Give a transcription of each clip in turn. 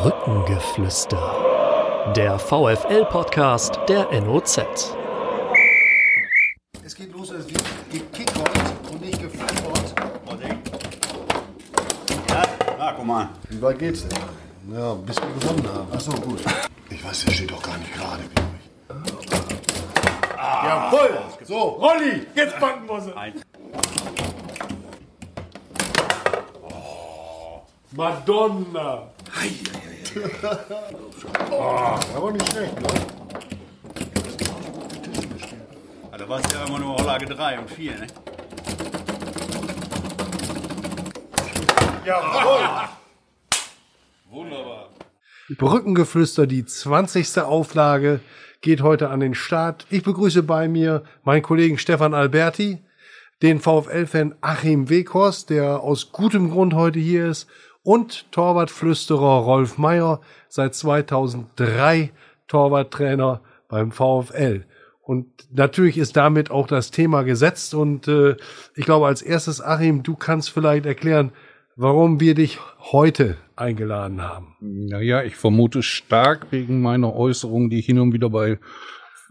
Brückengeflüster. Der VFL-Podcast der NOZ. Es geht los, es wird gekickert und nicht geflippert. Ja, na, guck mal. Wie weit geht's denn? Ja, bis wir gewonnen haben. Ach so, gut. Ich weiß, der steht doch gar nicht gerade, glaube ich. Jawohl! So, Rolli, jetzt packen wir sie. Madonna. Ah, aber nicht schlecht, ne? Da war es ja immer nur Lage 3 und 4, ne? Jawohl! Wunderbar. Brückengeflüster, die 20. Auflage, geht heute an den Start. Ich begrüße bei mir meinen Kollegen Stefan Alberti, den VfL-Fan Achim Weghorst, der aus gutem Grund heute hier ist, und Torwartflüsterer Rolf Meyer, seit 2003 Torwarttrainer beim VfL. Und natürlich ist damit auch das Thema gesetzt. Und äh, ich glaube, als erstes, Achim, du kannst vielleicht erklären, warum wir dich heute eingeladen haben. Naja, ich vermute stark wegen meiner Äußerung, die ich hin und wieder bei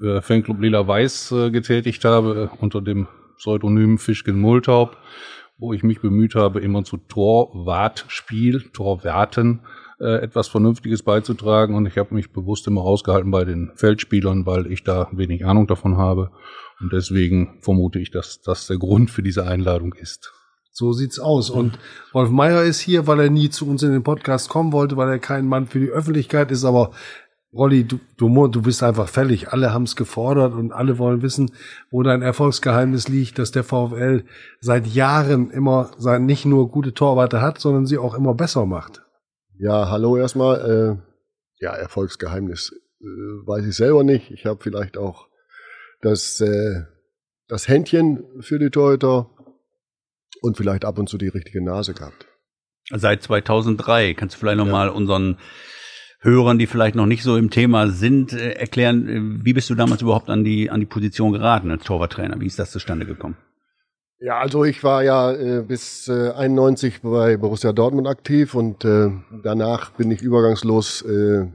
äh, Fanclub Lila Weiß äh, getätigt habe, äh, unter dem Pseudonym Fischken Multaub, wo ich mich bemüht habe, immer zu Torwartspiel, Torwarten äh, etwas Vernünftiges beizutragen. Und ich habe mich bewusst immer rausgehalten bei den Feldspielern, weil ich da wenig Ahnung davon habe. Und deswegen vermute ich, dass das der Grund für diese Einladung ist. So sieht's aus. Und Rolf Meyer ist hier, weil er nie zu uns in den Podcast kommen wollte, weil er kein Mann für die Öffentlichkeit ist. Aber Rolli, du, du, du bist einfach fällig. Alle haben es gefordert und alle wollen wissen, wo dein Erfolgsgeheimnis liegt, dass der VfL seit Jahren immer sein, nicht nur gute Torwarte hat, sondern sie auch immer besser macht. Ja, hallo erstmal. Äh, ja, Erfolgsgeheimnis äh, weiß ich selber nicht. Ich habe vielleicht auch das, äh, das Händchen für die Torhüter und vielleicht ab und zu die richtige Nase gehabt. Seit 2003. Kannst du vielleicht nochmal unseren Hörern, die vielleicht noch nicht so im Thema sind, äh, erklären, äh, wie bist du damals überhaupt an die, an die Position geraten als Torwarttrainer? Wie ist das zustande gekommen? Ja, also ich war ja äh, bis äh, 91 bei Borussia Dortmund aktiv und äh, danach bin ich übergangslos äh,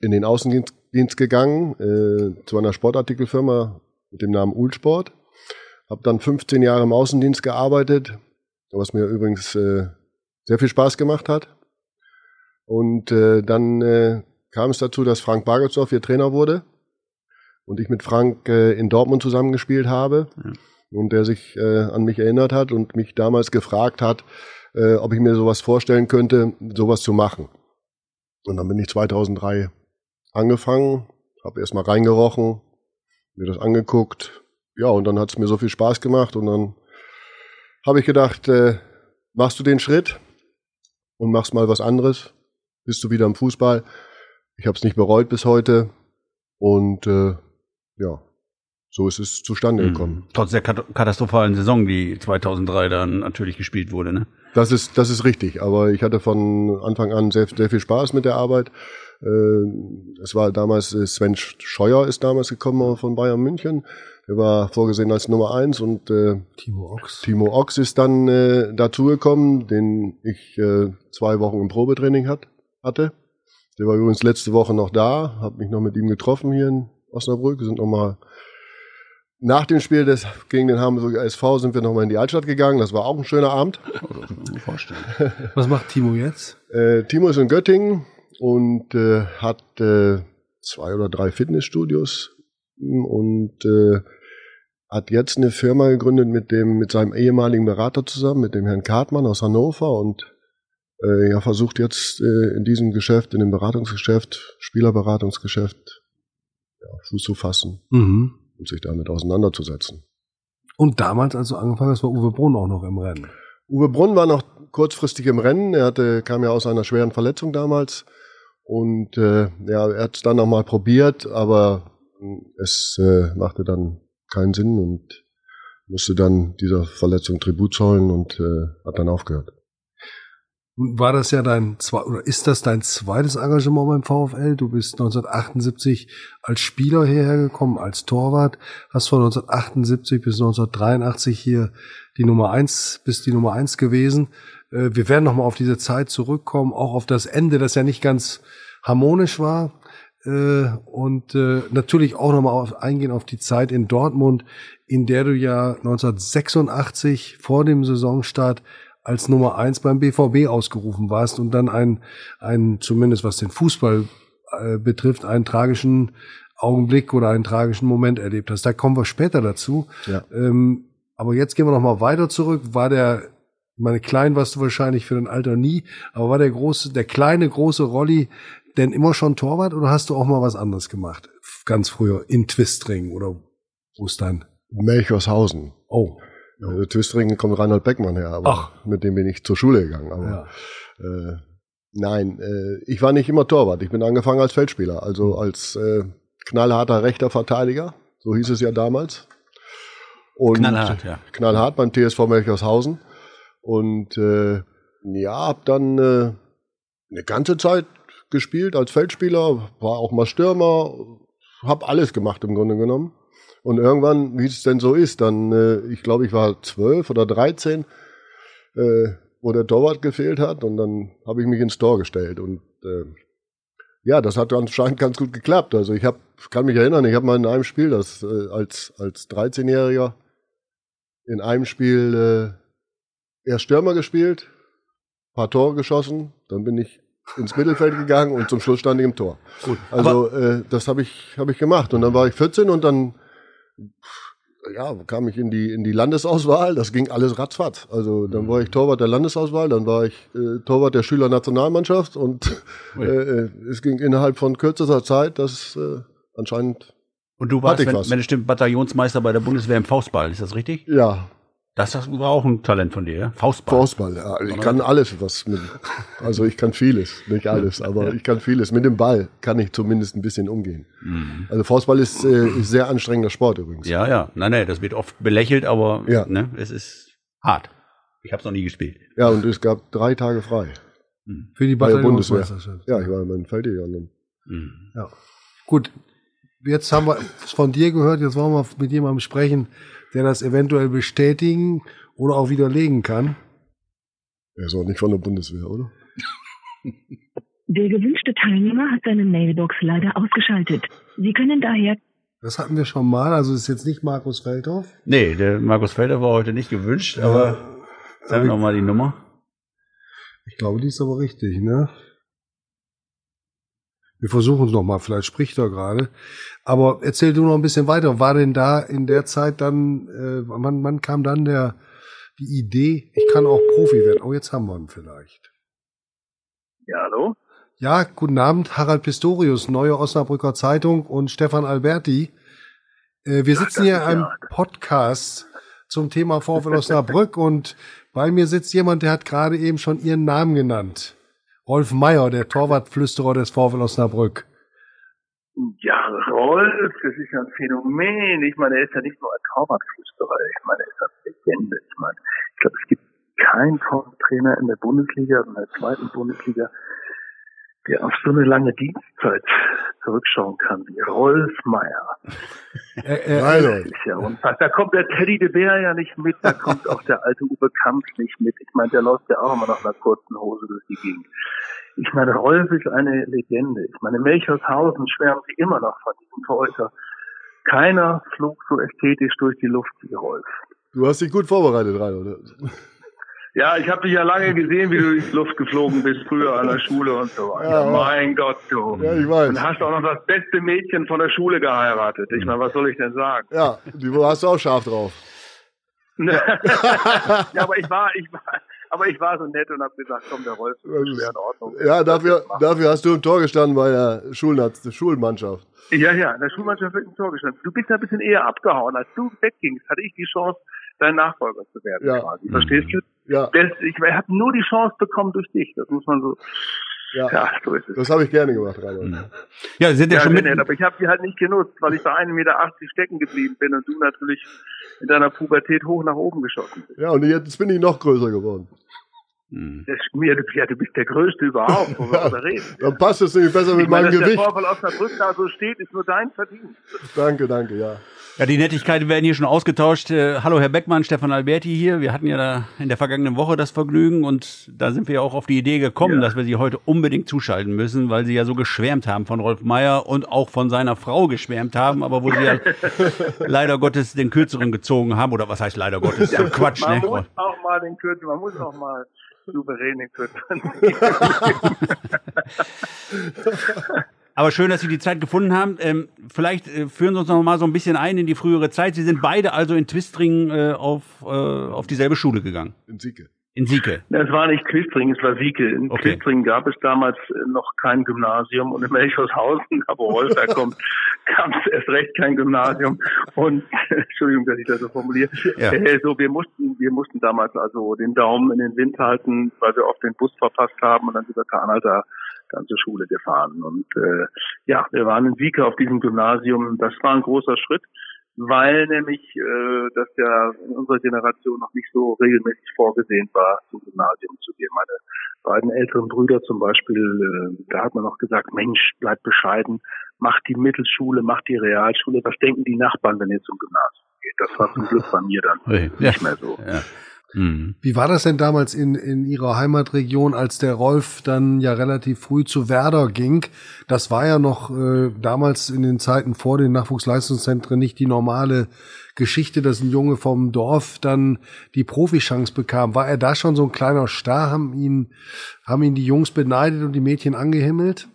in den Außendienst Dienst gegangen äh, zu einer Sportartikelfirma mit dem Namen Ulsport. Habe dann 15 Jahre im Außendienst gearbeitet, was mir übrigens äh, sehr viel Spaß gemacht hat. Und äh, dann äh, kam es dazu, dass Frank Bagelsdorf hier Trainer wurde und ich mit Frank äh, in Dortmund zusammengespielt habe Ja. und der sich äh, an mich erinnert hat und mich damals gefragt hat, äh, ob ich mir sowas vorstellen könnte, sowas zu machen. Und dann bin ich 2003 angefangen, habe erstmal reingerochen, mir das angeguckt, ja, und dann hat es mir so viel Spaß gemacht und dann habe ich gedacht, äh, machst du den Schritt und machst mal was anderes, bist du wieder im Fußball. Ich habe es nicht bereut bis heute und äh, ja, so ist es zustande gekommen. Trotz der kat- katastrophalen Saison, die 2003 dann natürlich gespielt wurde, ne? Das ist, das ist richtig, aber ich hatte von Anfang an sehr, sehr viel Spaß mit der Arbeit. Äh, Es war damals, äh, Sven Scheuer ist damals gekommen von Bayern München. Er war vorgesehen als Nummer eins und äh, Timo Ochs. Timo Ochs ist dann äh, dazugekommen, den ich äh, zwei Wochen im Probetraining hat, hatte. Der war übrigens letzte Woche noch da, habe mich noch mit ihm getroffen hier in Osnabrück. Wir sind noch mal nach dem Spiel des, gegen den Hamburger SV sind wir noch mal in die Altstadt gegangen. Das war auch ein schöner Abend. Was macht Timo jetzt? Äh, Timo ist in Göttingen und äh, hat äh, zwei oder drei Fitnessstudios und äh, hat jetzt eine Firma gegründet mit dem mit seinem ehemaligen Berater zusammen, mit dem Herrn Kartmann aus Hannover und äh, ja versucht jetzt äh, in diesem Geschäft, in dem Beratungsgeschäft, Spielerberatungsgeschäft, ja, Fuß zu fassen Mhm. und sich damit auseinanderzusetzen. Und damals, als du angefangen hast, war Uwe Brunn auch noch im Rennen. Uwe Brunn war noch kurzfristig im Rennen. Er hatte, kam ja aus einer schweren Verletzung damals. Und äh, ja, er hat es dann nochmal probiert, aber mh, es äh, machte dann keinen Sinn und musste dann dieser Verletzung Tribut zollen und äh, hat dann aufgehört. War das ja dein oder ist das dein zweites Engagement beim VfL? Du bist 1978 als Spieler hierher gekommen, als Torwart, hast von 1978 bis 1983 hier die Nummer eins, bist die Nummer eins gewesen. Äh, wir werden nochmal auf diese Zeit zurückkommen, auch auf das Ende, das ja nicht ganz harmonisch war. Äh, und äh, natürlich auch nochmal eingehen auf die Zeit in Dortmund, in der du ja 1986 vor dem Saisonstart als Nummer eins beim BVB ausgerufen warst und dann ein, ein zumindest was den Fußball äh, betrifft, einen tragischen Augenblick oder einen tragischen Moment erlebt hast. Da kommen wir später dazu. Ja. Ähm, aber jetzt gehen wir noch mal weiter zurück. War der, meine klein warst du wahrscheinlich für dein Alter nie, aber war der große, der kleine große Rolli denn immer schon Torwart oder hast du auch mal was anderes gemacht? Ganz früher in Twistring oder wo ist dein? Melchorshausen. Oh, Äh, Twistringen kommt Reinhold Beckmann her, aber Ach. mit dem bin ich zur Schule gegangen. Aber ja. äh, nein, äh, ich war nicht immer Torwart. Ich bin angefangen als Feldspieler, also als äh, knallharter rechter Verteidiger. So hieß es ja damals. Und Knallhart, ja. knallhart beim TSV Melchorshausen. Und äh, ja, hab dann äh, eine ganze Zeit gespielt als Feldspieler, war auch mal Stürmer, hab alles gemacht im Grunde genommen. Und irgendwann, wie es denn so ist, dann, äh, ich glaube, ich war zwölf oder dreizehn, äh, wo der Torwart gefehlt hat und dann habe ich mich ins Tor gestellt und äh, ja, das hat anscheinend ganz gut geklappt. Also ich hab, kann mich erinnern, ich habe mal in einem Spiel, das äh, als als 13-Jähriger in einem Spiel äh, erst Stürmer gespielt, paar Tore geschossen, dann bin ich ins Mittelfeld gegangen und zum Schluss stand ich im Tor. Gut. Also äh, das habe ich habe ich gemacht und dann war ich 14 und dann ja, kam ich in die in die Landesauswahl, das ging alles ratzfatz. Also dann war ich Torwart der Landesauswahl, dann war ich äh, Torwart der Schülernationalmannschaft und äh, äh, es ging innerhalb von kürzester Zeit, das äh, anscheinend Und du warst, wenn, wenn es stimmt, Bataillonsmeister bei der Bundeswehr im Faustball. Ist das richtig? ja, Das war auch ein Talent von dir, ja? Faustball. Faustball, ja. Ich kann alles, was mit, also ich kann vieles, nicht alles, aber ich kann vieles. Mit dem Ball kann ich zumindest ein bisschen umgehen. Mhm. Also Faustball ist, äh, ist sehr anstrengender Sport übrigens. Ja, ja. Nein, nein, das wird oft belächelt, aber Ja. ne, es ist hart. Ich habe es noch nie gespielt. Ja, und es gab drei Tage frei. für die Bei der Bundeswehr. Ja, ich war in Feldjäger. Ne? Mhm. Ja. Gut, jetzt haben wir es von dir gehört, jetzt wollen wir mit jemandem sprechen, der das eventuell bestätigen oder auch widerlegen kann. Er ist auch nicht von der Bundeswehr, oder? Der gewünschte Teilnehmer hat seine Mailbox leider ausgeschaltet. Sie können daher Das hatten wir schon mal, also ist jetzt nicht Markus Feldhoff. Nee, der Markus Felder war heute nicht gewünscht, aber sag mir noch mal die Nummer. Ich glaube, die ist aber richtig, ne? Wir versuchen es nochmal, vielleicht spricht er gerade. Aber erzähl du noch ein bisschen weiter. War denn da in der Zeit dann, äh, wann, wann kam dann der, die Idee, ich kann auch Profi werden? Oh, jetzt haben wir ihn vielleicht. Ja, hallo? Ja, guten Abend, Harald Pistorius, Neue Osnabrücker Zeitung und Stefan Alberti. Äh, wir sitzen hier in einem ja. Podcast zum Thema VfL Osnabrück und bei mir sitzt jemand, der hat gerade eben schon Ihren Namen genannt. Rolf Meyer, der Torwartflüsterer des VfL Osnabrück. Ja, Rolf, das ist ja ein Phänomen. Ich meine, er ist ja nicht nur ein Torwartflüsterer. Ich meine, er ist eine Legende. Ich meine, ich glaube, es gibt keinen Torwarttrainer in der Bundesliga, in der zweiten Bundesliga, der auf so eine lange Dienstzeit zurückschauen kann wie Rolf Meyer. Er, er, Das Leute. ist ja unfassbar. Da kommt der Teddy de Bär ja nicht mit, da kommt auch der alte Uwe Kampf nicht mit. Ich meine, der läuft ja auch immer noch in einer kurzen Hose durch die Gegend. Ich meine, Rolf ist eine Legende. Ich meine, in Melchorshausen schwärmen sie immer noch von diesem Torhüter. Keiner flog so ästhetisch durch die Luft wie Rolf. Du hast dich gut vorbereitet, Reinhold. Ja, ich habe dich ja lange gesehen, wie du durch die Luft geflogen bist, früher an der Schule und so weiter. Ja, ja. mein Gott, du. Ja, ich weiß. Und hast auch noch das beste Mädchen von der Schule geheiratet. Ich meine, was soll ich denn sagen? Ja, die hast du auch scharf drauf. ja, aber ich war, ich war, aber ich war so nett und habe gesagt, komm, der Rolf ist schwer in Ordnung. Ja, dafür, dafür hast du im Tor gestanden bei der Schulnaz Schulmannschaft. Ja, ja, in der Schulmannschaft wird ein Tor gestanden. Du bist ja ein bisschen eher abgehauen. Als du weggingst, hatte ich die Chance, dein Nachfolger zu werden, Ja. quasi. Verstehst du? Ja, Das, ich habe nur die Chance bekommen durch dich. Das muss man so, ja. ja, so ist es. Das habe ich gerne gemacht, Reinhold. Ja, Sie sind ja, Ja, schon mit. nett, aber ich habe die halt nicht genutzt, weil ich bei 1,80 Meter stecken geblieben bin und du natürlich in deiner Pubertät hoch nach oben geschossen bist. Ja, und jetzt bin ich noch größer geworden. Mhm. Das, ja, du bist der Größte überhaupt, wo wir darüber reden. Dann passt es nämlich besser mit ich meine, meinem Gewicht. Dass der Vorfall aus der Brust da so steht, ist nur dein Verdienst. Danke, danke, ja. Ja, die Nettigkeiten werden hier schon ausgetauscht. Äh, hallo Herr Beckmann, Stefan Alberti hier. Wir hatten ja da in der vergangenen Woche das Vergnügen und da sind wir ja auch auf die Idee gekommen, ja. dass wir Sie heute unbedingt zuschalten müssen, weil Sie ja so geschwärmt haben von Rolf Meyer und auch von seiner Frau geschwärmt haben, aber wo Sie ja leider Gottes den Kürzeren gezogen haben. Oder was heißt leider Gottes? Ja, Quatsch, man ne? muss auch mal den Kürzeren, man muss auch mal souverän den Kürzeren. Aber schön, dass Sie die Zeit gefunden haben. Ähm, vielleicht äh, führen Sie uns noch mal so ein bisschen ein in die frühere Zeit. Sie sind beide also in Twistring äh, auf, äh, auf dieselbe Schule gegangen. In Sieke. In Sieke. Es war nicht Twistring, es war Sieke. In okay. Twistring gab es damals äh, noch kein Gymnasium und in Melchorshausen, wo Rolf herkommt, gab es erst recht kein Gymnasium. Und Entschuldigung, dass ich das so formuliere. Ja. Äh, so, wir mussten, wir mussten damals also den Daumen in den Wind halten, weil wir oft den Bus verpasst haben und dann über Kanalter dann zur Schule gefahren. Und äh, ja, wir waren in Sieke auf diesem Gymnasium. Das war ein großer Schritt, weil nämlich äh, das ja in unserer Generation noch nicht so regelmäßig vorgesehen war, zum Gymnasium zu gehen. Meine beiden älteren Brüder zum Beispiel, äh, da hat man noch gesagt, Mensch, bleib bescheiden, mach die Mittelschule, mach die Realschule. Was denken die Nachbarn, wenn ihr zum Gymnasium geht? Das war zum Glück bei mir dann hey, nicht ja. mehr so. Ja. Mhm. Wie war das denn damals in, in Ihrer Heimatregion, als der Rolf dann ja relativ früh zu Werder ging? Das war ja noch äh, damals in den Zeiten vor den Nachwuchsleistungszentren nicht die normale Geschichte, dass ein Junge vom Dorf dann die Profichance bekam. War er da schon so ein kleiner Star? Haben ihn, haben ihn die Jungs beneidet und die Mädchen angehimmelt?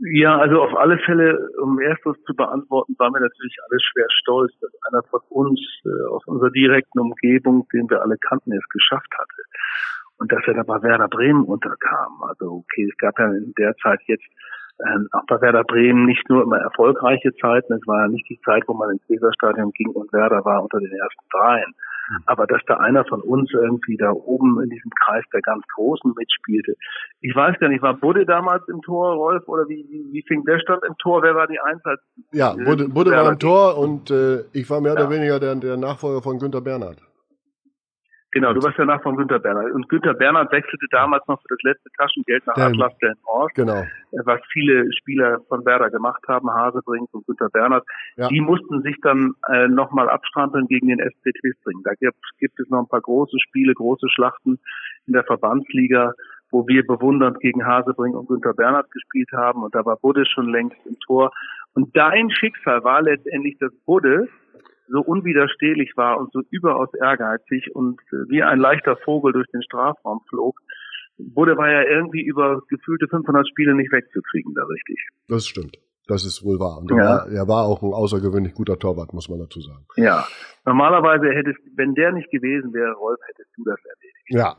Ja, also auf alle Fälle, um erstes zu beantworten, waren wir natürlich alle schwer stolz, dass einer von uns äh, aus unserer direkten Umgebung, den wir alle kannten, es geschafft hatte. Und dass er da bei Werder Bremen unterkam. Also okay, es gab ja in der Zeit jetzt äh, auch bei Werder Bremen nicht nur immer erfolgreiche Zeiten, es war ja nicht die Zeit, wo man ins Weserstadion ging und Werder war unter den ersten dreien. Aber dass da einer von uns irgendwie da oben in diesem Kreis der ganz Großen mitspielte. Ich weiß gar nicht, war Budde damals im Tor, Rolf, oder wie, wie, wie fing der stand im Tor? Wer war die Einsatz? Ja, Budde, Budde war im Tor und äh, ich war mehr ja. oder weniger der, der Nachfolger von Günter Bernhard. Genau, du warst ja nach von Günter Bernhard. Und Günter Bernhard wechselte damals noch für das letzte Taschengeld nach Atlas Delmenhorst. Genau. Äh, was viele Spieler von Werder gemacht haben, Hasebrink und Günter Bernhard. Ja. Die mussten sich dann äh, nochmal abstrampeln gegen den SC Twistring. Da gibt, gibt es noch ein paar große Spiele, große Schlachten in der Verbandsliga, wo wir bewundernd gegen Hasebrink und Günter Bernhard gespielt haben. Und da war Budde schon längst im Tor. Und dein Schicksal war letztendlich, dass Budde so unwiderstehlich war und so überaus ehrgeizig und äh, wie ein leichter Vogel durch den Strafraum flog, wurde war ja irgendwie über gefühlte 500 Spiele nicht wegzukriegen, da richtig. Das stimmt. Das ist wohl wahr. Und er, ja. war, er war auch ein außergewöhnlich guter Torwart, muss man dazu sagen. Ja. Normalerweise hättest, wenn der nicht gewesen wäre, Rolf, hättest du das erledigt. Ja,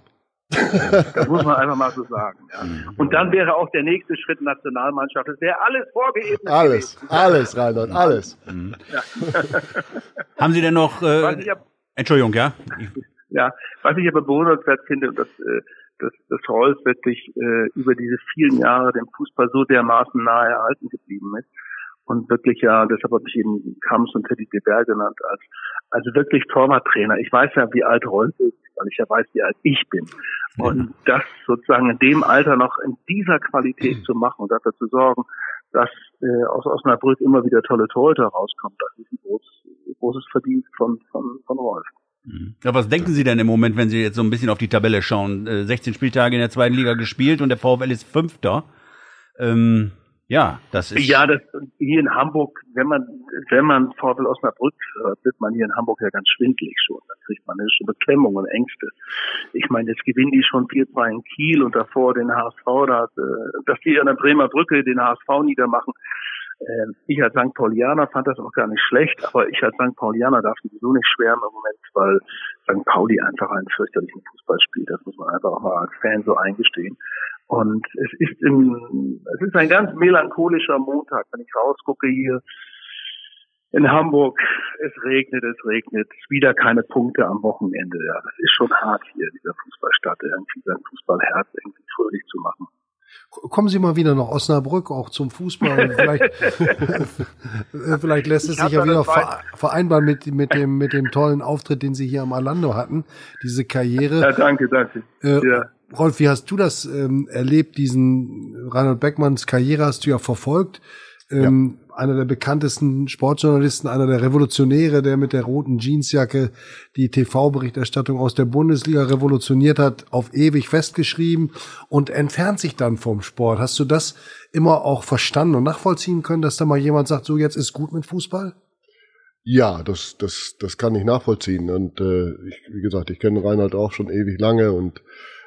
das muss man einfach mal so sagen. Ja. Und dann wäre auch der nächste Schritt Nationalmannschaft. Das wäre alles vorgeebnet. Alles, gewesen. alles, Reinhard, alles. Mhm. Ja. Haben Sie denn noch? Äh, hab, Entschuldigung, ja. Ja, was ich aber bewundernswert finde, dass, äh, dass, dass Rolf wirklich äh, über diese vielen Jahre dem Fußball so dermaßen nahe erhalten geblieben ist und wirklich ja, deshalb habe ich eben Kams und Teddy de Berg genannt, als also wirklich Torwarttrainer. Ich weiß ja, wie alt Rolf ist, weil ich ja weiß, wie alt ich bin. Und das sozusagen in dem Alter noch in dieser Qualität zu machen und dafür zu sorgen, dass äh, aus Osnabrück immer wieder tolle Torhüter rauskommen, das ist ein großes, großes Verdienst von, von, von Rolf. Mhm. Ja, was denken Sie denn im Moment, wenn Sie jetzt so ein bisschen auf die Tabelle schauen? 16 äh, Spieltage in der zweiten Liga gespielt und der VfL ist Fünfter. Ähm, ja, das ist. Ja, das hier in Hamburg, wenn man, wenn man VfL Osnabrück hört, wird man hier in Hamburg ja ganz schwindlig schon. Da kriegt man schon Beklemmung und Ängste. Ich meine, jetzt gewinnen die schon 4-2 in Kiel und davor den HSV, da, äh, dass die an der Bremer Brücke den HSV niedermachen. Ähm, ich als St. Paulianer fand das auch gar nicht schlecht, aber ich als St. Paulianer darf sowieso nicht schwärmen im Moment, weil St. Pauli einfach einen fürchterlichen Fußball spielt. Das muss man einfach auch mal als Fan so eingestehen. Und es ist im, es ist ein ganz melancholischer Montag, wenn ich rausgucke hier in Hamburg. Es regnet, es regnet, wieder keine Punkte am Wochenende. Ja, das ist schon hart hier, dieser Fußballstadt, irgendwie sein Fußballherz irgendwie fröhlich zu machen. kommen Sie mal wieder nach Osnabrück, auch zum Fußball. vielleicht, vielleicht lässt es sich ja wieder vereinbaren mit, mit, dem, mit dem tollen Auftritt, den Sie hier am Alando hatten, diese Karriere. Ja, danke, danke. Äh, ja. Rolf, wie hast du das ähm, erlebt, diesen Reinhold Beckmanns Karriere hast du ja verfolgt. Ähm, ja. Einer der bekanntesten Sportjournalisten, einer der Revolutionäre, der mit der roten Jeansjacke die TV-Berichterstattung aus der Bundesliga revolutioniert hat, auf ewig festgeschrieben und entfernt sich dann vom Sport. Hast du das immer auch verstanden und nachvollziehen können, dass da mal jemand sagt, so jetzt ist gut mit Fußball? Ja, das, das, das kann ich nachvollziehen. Und äh, ich, wie gesagt, ich kenne Reinhard auch schon ewig lange und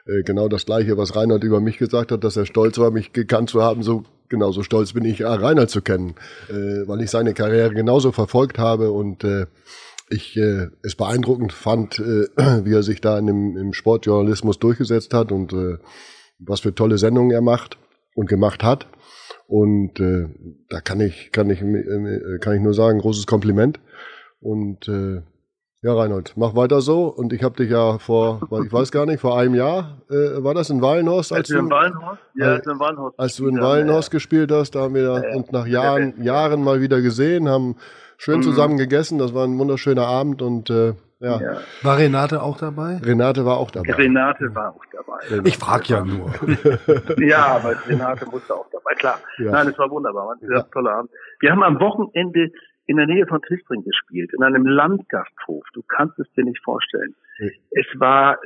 äh, genau das Gleiche, was Reinhard über mich gesagt hat, dass er stolz war, mich gekannt zu haben, so genauso stolz bin ich, äh, Reinhard zu kennen, äh, weil ich seine Karriere genauso verfolgt habe und äh, ich äh, es beeindruckend fand, äh, wie er sich da in dem, im Sportjournalismus durchgesetzt hat und äh, was für tolle Sendungen er macht und gemacht hat. Und äh, da kann ich, kann ich, äh, kann ich nur sagen, großes Kompliment. Und äh, ja, Reinhold, mach weiter so. Und ich habe dich ja vor, ich weiß gar nicht, vor einem Jahr, äh, war das in Wallenhorst? Als, als du in Wallenhorst? Ja, äh, in Wallenhorst. Als du in Wallenhorst ja. gespielt hast, da haben wir ja, uns nach Jahren, Jahren mal wieder gesehen, haben schön mhm. zusammen gegessen. Das war ein wunderschöner Abend und äh, ja. ja. War Renate auch dabei? Renate war auch dabei. Renate war auch dabei. Ich frag ja nur. ja, aber Renate musste auch dabei, klar. Ja. Nein, es war wunderbar, war ein sehr toller Abend. Wir haben am Wochenende in der Nähe von Tristring gespielt, in einem Landgasthof. Du kannst es dir nicht vorstellen. Mhm. Es war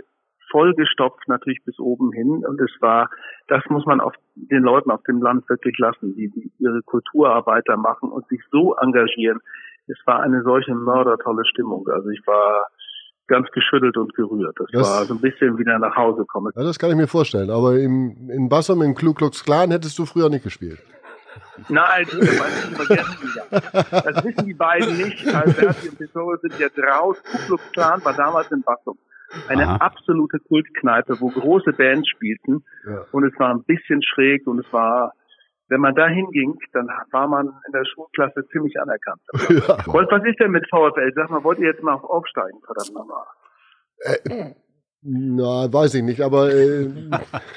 vollgestopft natürlich bis oben hin und es war, das muss man auf den Leuten auf dem Land wirklich lassen, die, die ihre Kulturarbeiter machen und sich so engagieren. Es war eine solche mördertolle Stimmung. Also ich war ganz geschüttelt und gerührt. Das, das war so ein bisschen wieder nach Hause kommen. Ja, das kann ich mir vorstellen. Aber im, in Bassum, im Klu Klux Klan hättest du früher nicht gespielt. Nein, das weiß ich vergessen wieder. Das wissen die beiden nicht. Alberti und Pistorius sind jetzt raus. Ku Klux Klan war damals in Bassum. Eine Aha. absolute Kultkneipe, wo große Bands spielten. Ja. Und es war ein bisschen schräg und es war, wenn man da hinging, dann war man in der Schulklasse ziemlich anerkannt. Ja. Wolf, was ist denn mit VfL? Sag mal, wollt ihr jetzt mal aufsteigen, verdammt nochmal? Äh, na, weiß ich nicht, aber äh,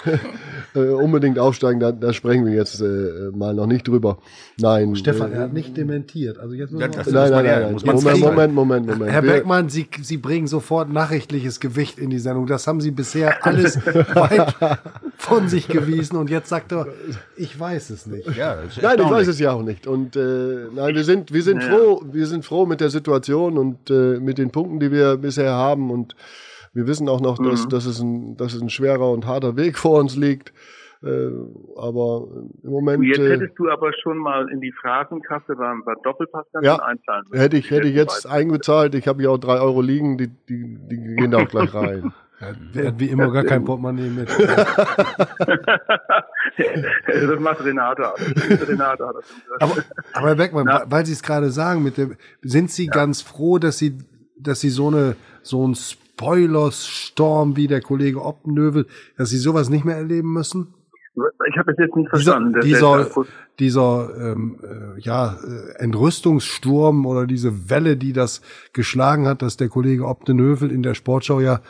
äh, unbedingt aufsteigen, da, da sprechen wir jetzt äh, mal noch nicht drüber. Nein. Stefan, äh, er hat nicht dementiert. Also jetzt muss ja, man nein, nein, nein, nein. Moment, Moment, Moment, Moment. Herr Beckmann, Sie, Sie bringen sofort nachrichtliches Gewicht in die Sendung. Das haben Sie bisher alles weit von sich gewiesen und jetzt sagt er, ich weiß es nicht. Ja, nein, ich weiß es ja auch nicht. Und äh, nein, wir sind, wir sind ja. froh, wir sind froh mit der Situation und äh, mit den Punkten, die wir bisher haben und wir wissen auch noch, dass, mhm. dass, es ein, dass es ein schwerer und harter Weg vor uns liegt. Äh, aber im Moment. Jetzt äh, hättest du aber schon mal in die Phrasenkasse beim, beim Doppelpass dann ja, einzahlen müssen. Hätte ich, hätte ich jetzt eingezahlt. Ich habe ja auch drei Euro liegen, die, die, die gehen da auch gleich rein. Er hat wie immer gar kein Portemonnaie mit. das macht Renate. Renate hat das. Aber, aber Herr Beckmann, Na? weil Sie es gerade sagen, mit dem, sind Sie ja. ganz froh, dass Sie, dass Sie so eine, so ein Spoilerstorm wie der Kollege Oppenövel, dass Sie sowas nicht mehr erleben müssen? Ich habe es jetzt nicht verstanden. Dieser, dieser, dieser ähm, äh, ja, äh, Entrüstungssturm oder diese Welle, die das geschlagen hat, dass der Kollege Optenhövel in der Sportschau ja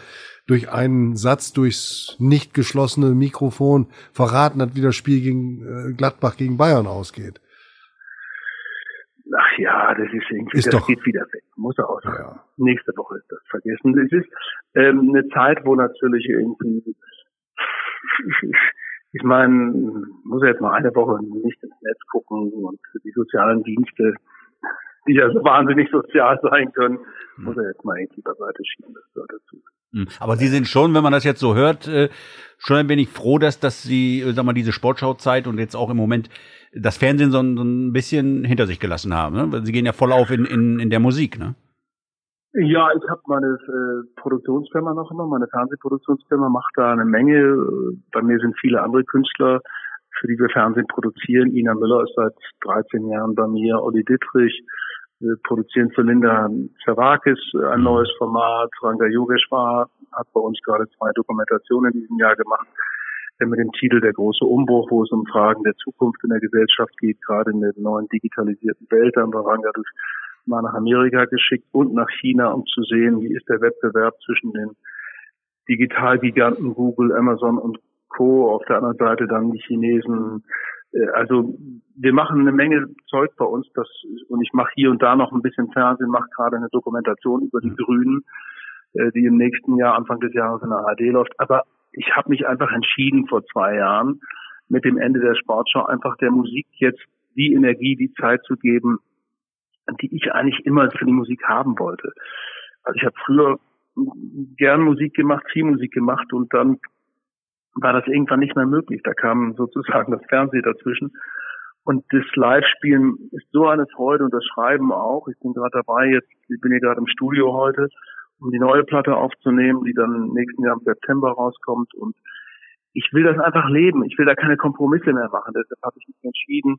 durch einen Satz durchs nicht geschlossene Mikrofon verraten hat, wie das Spiel gegen äh, Gladbach gegen Bayern ausgeht. Ach ja, das ist irgendwie, ist das doch. geht wieder weg. Muss er auch sagen. Ja. Nächste Woche ist das vergessen. Es ist ähm, eine Zeit, wo natürlich irgendwie, ich meine, muss er jetzt mal eine Woche nicht ins Netz gucken und die sozialen Dienste, die ja so wahnsinnig sozial sein können, muss er jetzt mal irgendwie beiseite schieben. Das gehört dazu. Hm. Aber Sie sind schon, wenn man das jetzt so hört, äh, schon ein wenig froh, dass, dass Sie, äh, sag mal, diese Sportschauzeit und jetzt auch im Moment das Fernsehen so, ein bisschen hinter sich gelassen haben. Ne? Sie gehen ja voll auf in, in, in der Musik, ne? Ja, ich habe meine äh, Produktionsfirma noch immer, meine Fernsehproduktionsfirma macht da eine Menge. Bei mir sind viele andere Künstler, für die wir Fernsehen produzieren. Ina Müller ist seit 13 Jahren bei mir, Olli Dittrich. Wir produzieren für Linda Zervakis ein mhm. neues Format. Ranga Yogeshwar hat bei uns gerade zwei Dokumentationen in diesem Jahr gemacht mit dem Titel Der große Umbruch, wo es um Fragen der Zukunft in der Gesellschaft geht, gerade in der neuen digitalisierten Welt. Da haben wir Ranga durch mal nach Amerika geschickt und nach China, um zu sehen, wie ist der Wettbewerb zwischen den Digitalgiganten Google, Amazon und Co. Auf der anderen Seite dann die Chinesen. Äh, Also wir machen eine Menge Zeug bei uns, das und ich mache hier und da noch ein bisschen Fernsehen, mache gerade eine Dokumentation über die Grünen, äh, die im nächsten Jahr, Anfang des Jahres in der ARD läuft. Aber ich habe mich einfach entschieden vor zwei Jahren, mit dem Ende der Sportschau einfach der Musik jetzt die Energie, die Zeit zu geben, die ich eigentlich immer für die Musik haben wollte. Also ich habe früher gern Musik gemacht, viel Musik gemacht und dann war das irgendwann nicht mehr möglich. Da kam sozusagen das Fernsehen dazwischen. Und das Live-Spielen ist so eine Freude und das Schreiben auch. Ich bin gerade dabei, jetzt, ich bin hier gerade im Studio heute, um die neue Platte aufzunehmen, die dann nächsten Jahr im September rauskommt. Und ich will das einfach leben. Ich will da keine Kompromisse mehr machen. Deshalb habe ich mich entschieden,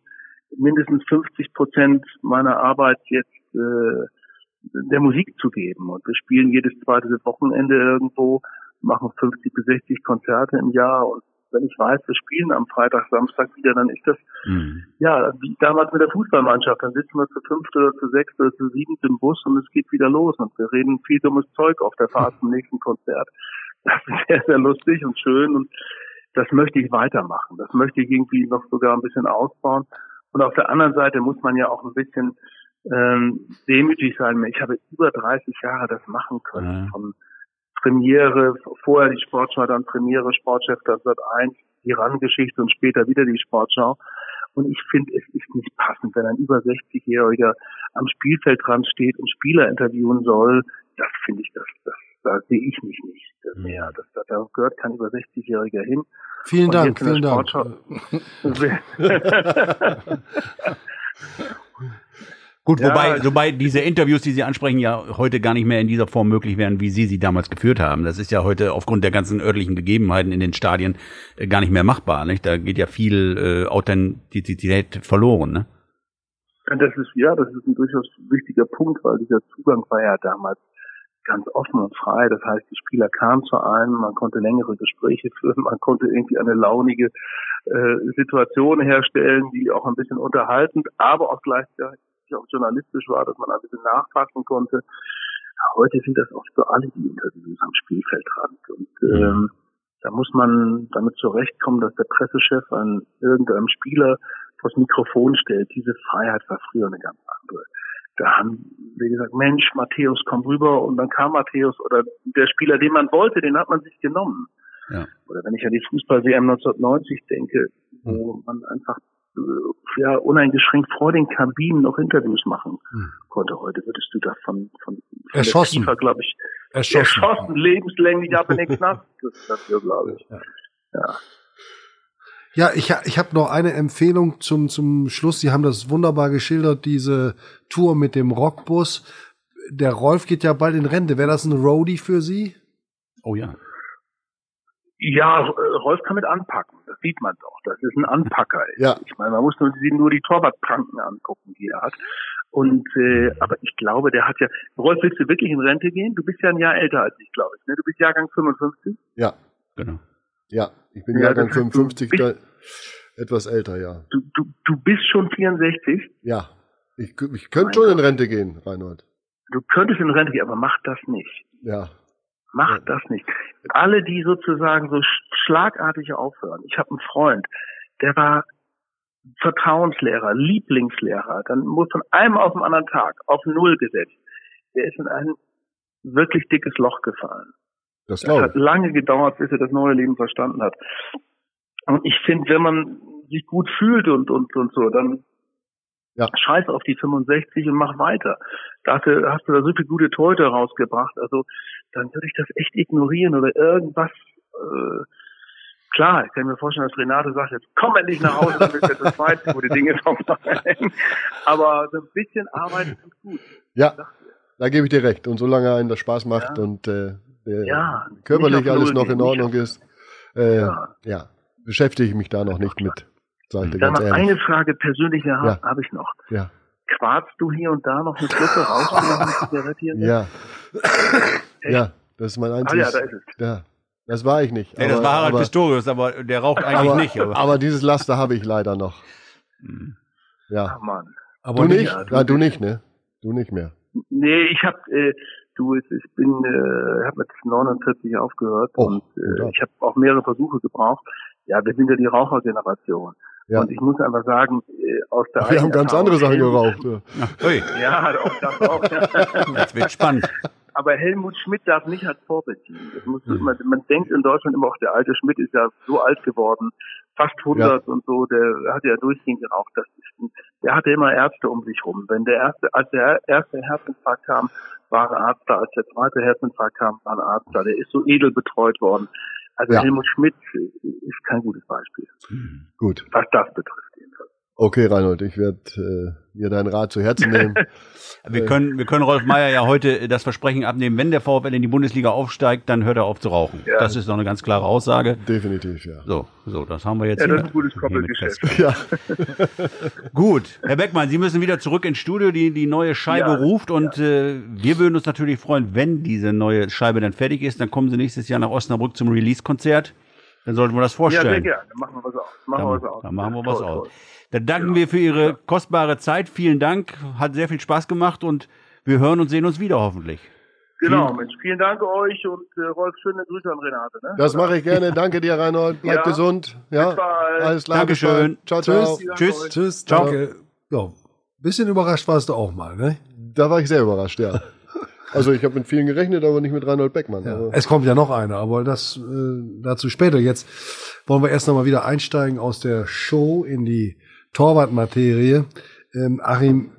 mindestens 50 Prozent meiner Arbeit jetzt äh, der Musik zu geben. Und wir spielen jedes zweite Wochenende irgendwo, machen 50 bis 60 Konzerte im Jahr. Und wenn ich weiß, wir spielen am Freitag, Samstag wieder, dann ist das Mhm. ja wie damals mit der Fußballmannschaft. Dann sitzen wir zu fünft oder zu sechst oder zu siebend im Bus und es geht wieder los. Und wir reden viel dummes Zeug auf der Fahrt zum nächsten Konzert. Das ist sehr, sehr lustig und schön. Und das möchte ich weitermachen. Das möchte ich irgendwie noch sogar ein bisschen ausbauen. Und auf der anderen Seite muss man ja auch ein bisschen ähm, demütig sein. Ich habe über 30 Jahre das machen können. Ja. Von Premiere, vorher die Sportschau, dann Premiere, Sportchef, das wird eins, die RAN-Geschichte und später wieder die Sportschau. Und ich finde, es ist nicht passend, wenn ein über 60-Jähriger am Spielfeldrand steht und Spieler interviewen soll. Das finde ich, das, das, da sehe ich mich nicht mehr. Das, da, da gehört kein über 60-Jähriger hin. Vielen Und Dank, vielen Dank. Gut, Ja, wobei, wobei diese Interviews, die Sie ansprechen, ja heute gar nicht mehr in dieser Form möglich wären, wie Sie sie damals geführt haben. Das ist ja heute aufgrund der ganzen örtlichen Gegebenheiten in den Stadien äh, gar nicht mehr machbar. Nicht? Da geht ja viel äh, Authentizität verloren. Ne? Das ist, ja, das ist ein durchaus wichtiger Punkt, weil dieser Zugang war ja damals ganz offen und frei. Das heißt, die Spieler kamen zu einem, man konnte längere Gespräche führen, man konnte irgendwie eine launige äh, Situation herstellen, die auch ein bisschen unterhaltend, aber auch gleichzeitig auch journalistisch war, dass man ein bisschen nachfassen konnte. Heute sind das oft so alle die Interviews am Spielfeldrand. Und ähm, da muss man damit zurechtkommen, dass der Pressechef an irgendeinem Spieler vors Mikrofon stellt. Diese Freiheit war früher eine ganz andere. Da haben wir gesagt, Mensch, Matthäus, komm rüber. Und dann kam Matthäus oder der Spieler, den man wollte, den hat man sich genommen. Ja. Oder wenn ich an die Fußball-WM 1990 denke, wo man einfach ja, uneingeschränkt vor den Kabinen noch Interviews machen Hm. konnte. Heute würdest du das von, von, von Erschossen. der FIFA, glaube ich, Erschossen. erschossen, lebenslänglich ab in den Knast. Dafür, glaube ich. Ja. Ja, ich, ha- ich habe noch eine Empfehlung zum, zum Schluss. Sie haben das wunderbar geschildert, diese Tour mit dem Rockbus. Der Rolf geht ja bald in Rente. Wäre das ein Roadie für Sie? Oh ja. Ja, äh, Rolf kann mit anpacken. Das sieht man doch. Das ist ein Anpacker. Ja. Ich meine, man muss nur, sich nur die Torwartpranken angucken, die er hat. Und äh, aber ich glaube, der hat ja. Rolf, willst du wirklich in Rente gehen? Du bist ja ein Jahr älter als ich, glaube ich. Ne? Du bist Jahrgang 55. Ja, Genau. ja. Ich bin Ja, Jahrgang das heißt, du 55, bist- etwas älter, ja. Du, du, du bist schon 64. Ja. Ich, ich könnte schon in Rente gehen, Reinhold. Du könntest in Rente gehen, aber mach das nicht. Ja. Mach Ja. das nicht. Alle, die sozusagen so sch- schlagartig aufhören. Ich habe einen Freund, der war Vertrauenslehrer, Lieblingslehrer, dann wurde von einem auf den anderen Tag auf Null gesetzt. Der ist in ein wirklich dickes Loch gefallen. Das Das hat lange gedauert, bis er das neue Leben verstanden hat. Und ich finde, wenn man sich gut fühlt und, und, und so, dann Ja. scheiß auf die 65 und mach weiter. Dafür hast du da so viele gute Teute rausgebracht. Also, dann würde ich das echt ignorieren oder irgendwas, äh, klar, ich kann mir vorstellen, dass Renate sagt, jetzt komm endlich nach Hause, dann ist jetzt das zweite gute Dinge vorbei. Aber so ein bisschen Arbeit ist gut. Ja, da gebe ich dir recht. Und solange einen das Spaß macht Ja. und äh, Ja, körperlich alles noch in Ordnung ist, äh, Ja. ja. beschäftige ich mich da noch nicht mit. Sag ich dir Dann ganz noch ehrlich. eine Frage persönlicher Ja. habe hab ich noch. Ja. Quarzt du hier und da noch eine Fluppe raus, wenn du eine Zigarette hier? Ja. ja, das ist mein Ah einziges. ja, da ist es. ja, das war ich nicht. Nee, das aber, war Harald aber, Pistorius, aber der raucht eigentlich aber, nicht. Aber, aber dieses Laster habe ich leider noch. Hm. Ja. Ach Mann. Aber Du nicht? ja, du Ja, du nicht, ne? Du nicht mehr. Nee, ich hab, äh, Du, ich bin, äh, habe mit 49 aufgehört Oh, und äh, ich habe auch mehrere Versuche gebraucht. Ja, wir sind ja die Rauchergeneration. Ja. Und ich muss einfach sagen, äh, aus der Wir haben ganz Erfahrung- andere Sachen geraucht. Ja. Ja, auch das auch. Ja. das wird spannend. Aber Helmut Schmidt darf nicht als Vorbild dienen. Das muss, Mhm. man, man denkt in Deutschland immer auch, der alte Schmidt ist ja so alt geworden, fast 100 und so, der hat ja durchgehend geraucht. Das ist, ein- der hatte immer Ärzte um sich rum. Wenn der erste, als der erste Herzinfarkt kam, war ein Arzt da. Als der zweite Herzinfarkt kam, war ein Arzt da. Der ist so edel betreut worden. Also Ja. Helmut Schmidt ist kein gutes Beispiel, Gut. was das betrifft. jedenfalls. Okay, Reinhold, ich werde äh, mir deinen Rat zu Herzen nehmen. Wir können, wir können Rolf Meier ja heute das Versprechen abnehmen, wenn der VfL in die Bundesliga aufsteigt, dann hört er auf zu rauchen. Ja. Das ist doch eine ganz klare Aussage. Definitiv, ja. So, so, das haben wir jetzt Ja, das hier ist ein gutes Koppelgeschäft. Ja, Gut, Herr Beckmann, Sie müssen wieder zurück ins Studio, die, die neue Scheibe Ja, ruft und äh, wir würden uns natürlich freuen, wenn diese neue Scheibe dann fertig ist, dann kommen Sie nächstes Jahr nach Osnabrück zum Release-Konzert. Dann sollten wir das Ja, vorstellen. sehr gerne. Dann machen wir was aus. Machen wir was Dann, aus. dann machen wir was Toll, aus. Dann danken wir für Ihre kostbare Zeit. Vielen Dank. Hat sehr viel Spaß gemacht und wir hören und sehen uns wieder hoffentlich. Genau, Mensch, vielen Dank euch und äh, Rolf, schöne Grüße an Renate. Ne? das mache ich gerne. Danke dir, Reinhold. Bleib Ja. gesund. Ja, Bis bald. alles klar. bis Dankeschön. bald. Ciao, ciao. Tschüss. Tschüss. Tschüss, danke. Ja, bisschen überrascht warst du auch mal, ne? Da war ich sehr überrascht, ja. Also ich habe mit vielen gerechnet, aber nicht mit Reinhold Beckmann. Ja. Es kommt ja noch einer, aber das äh, dazu später. Jetzt wollen wir erst noch mal wieder einsteigen aus der Show in die Torwartmaterie. Ähm, Achim,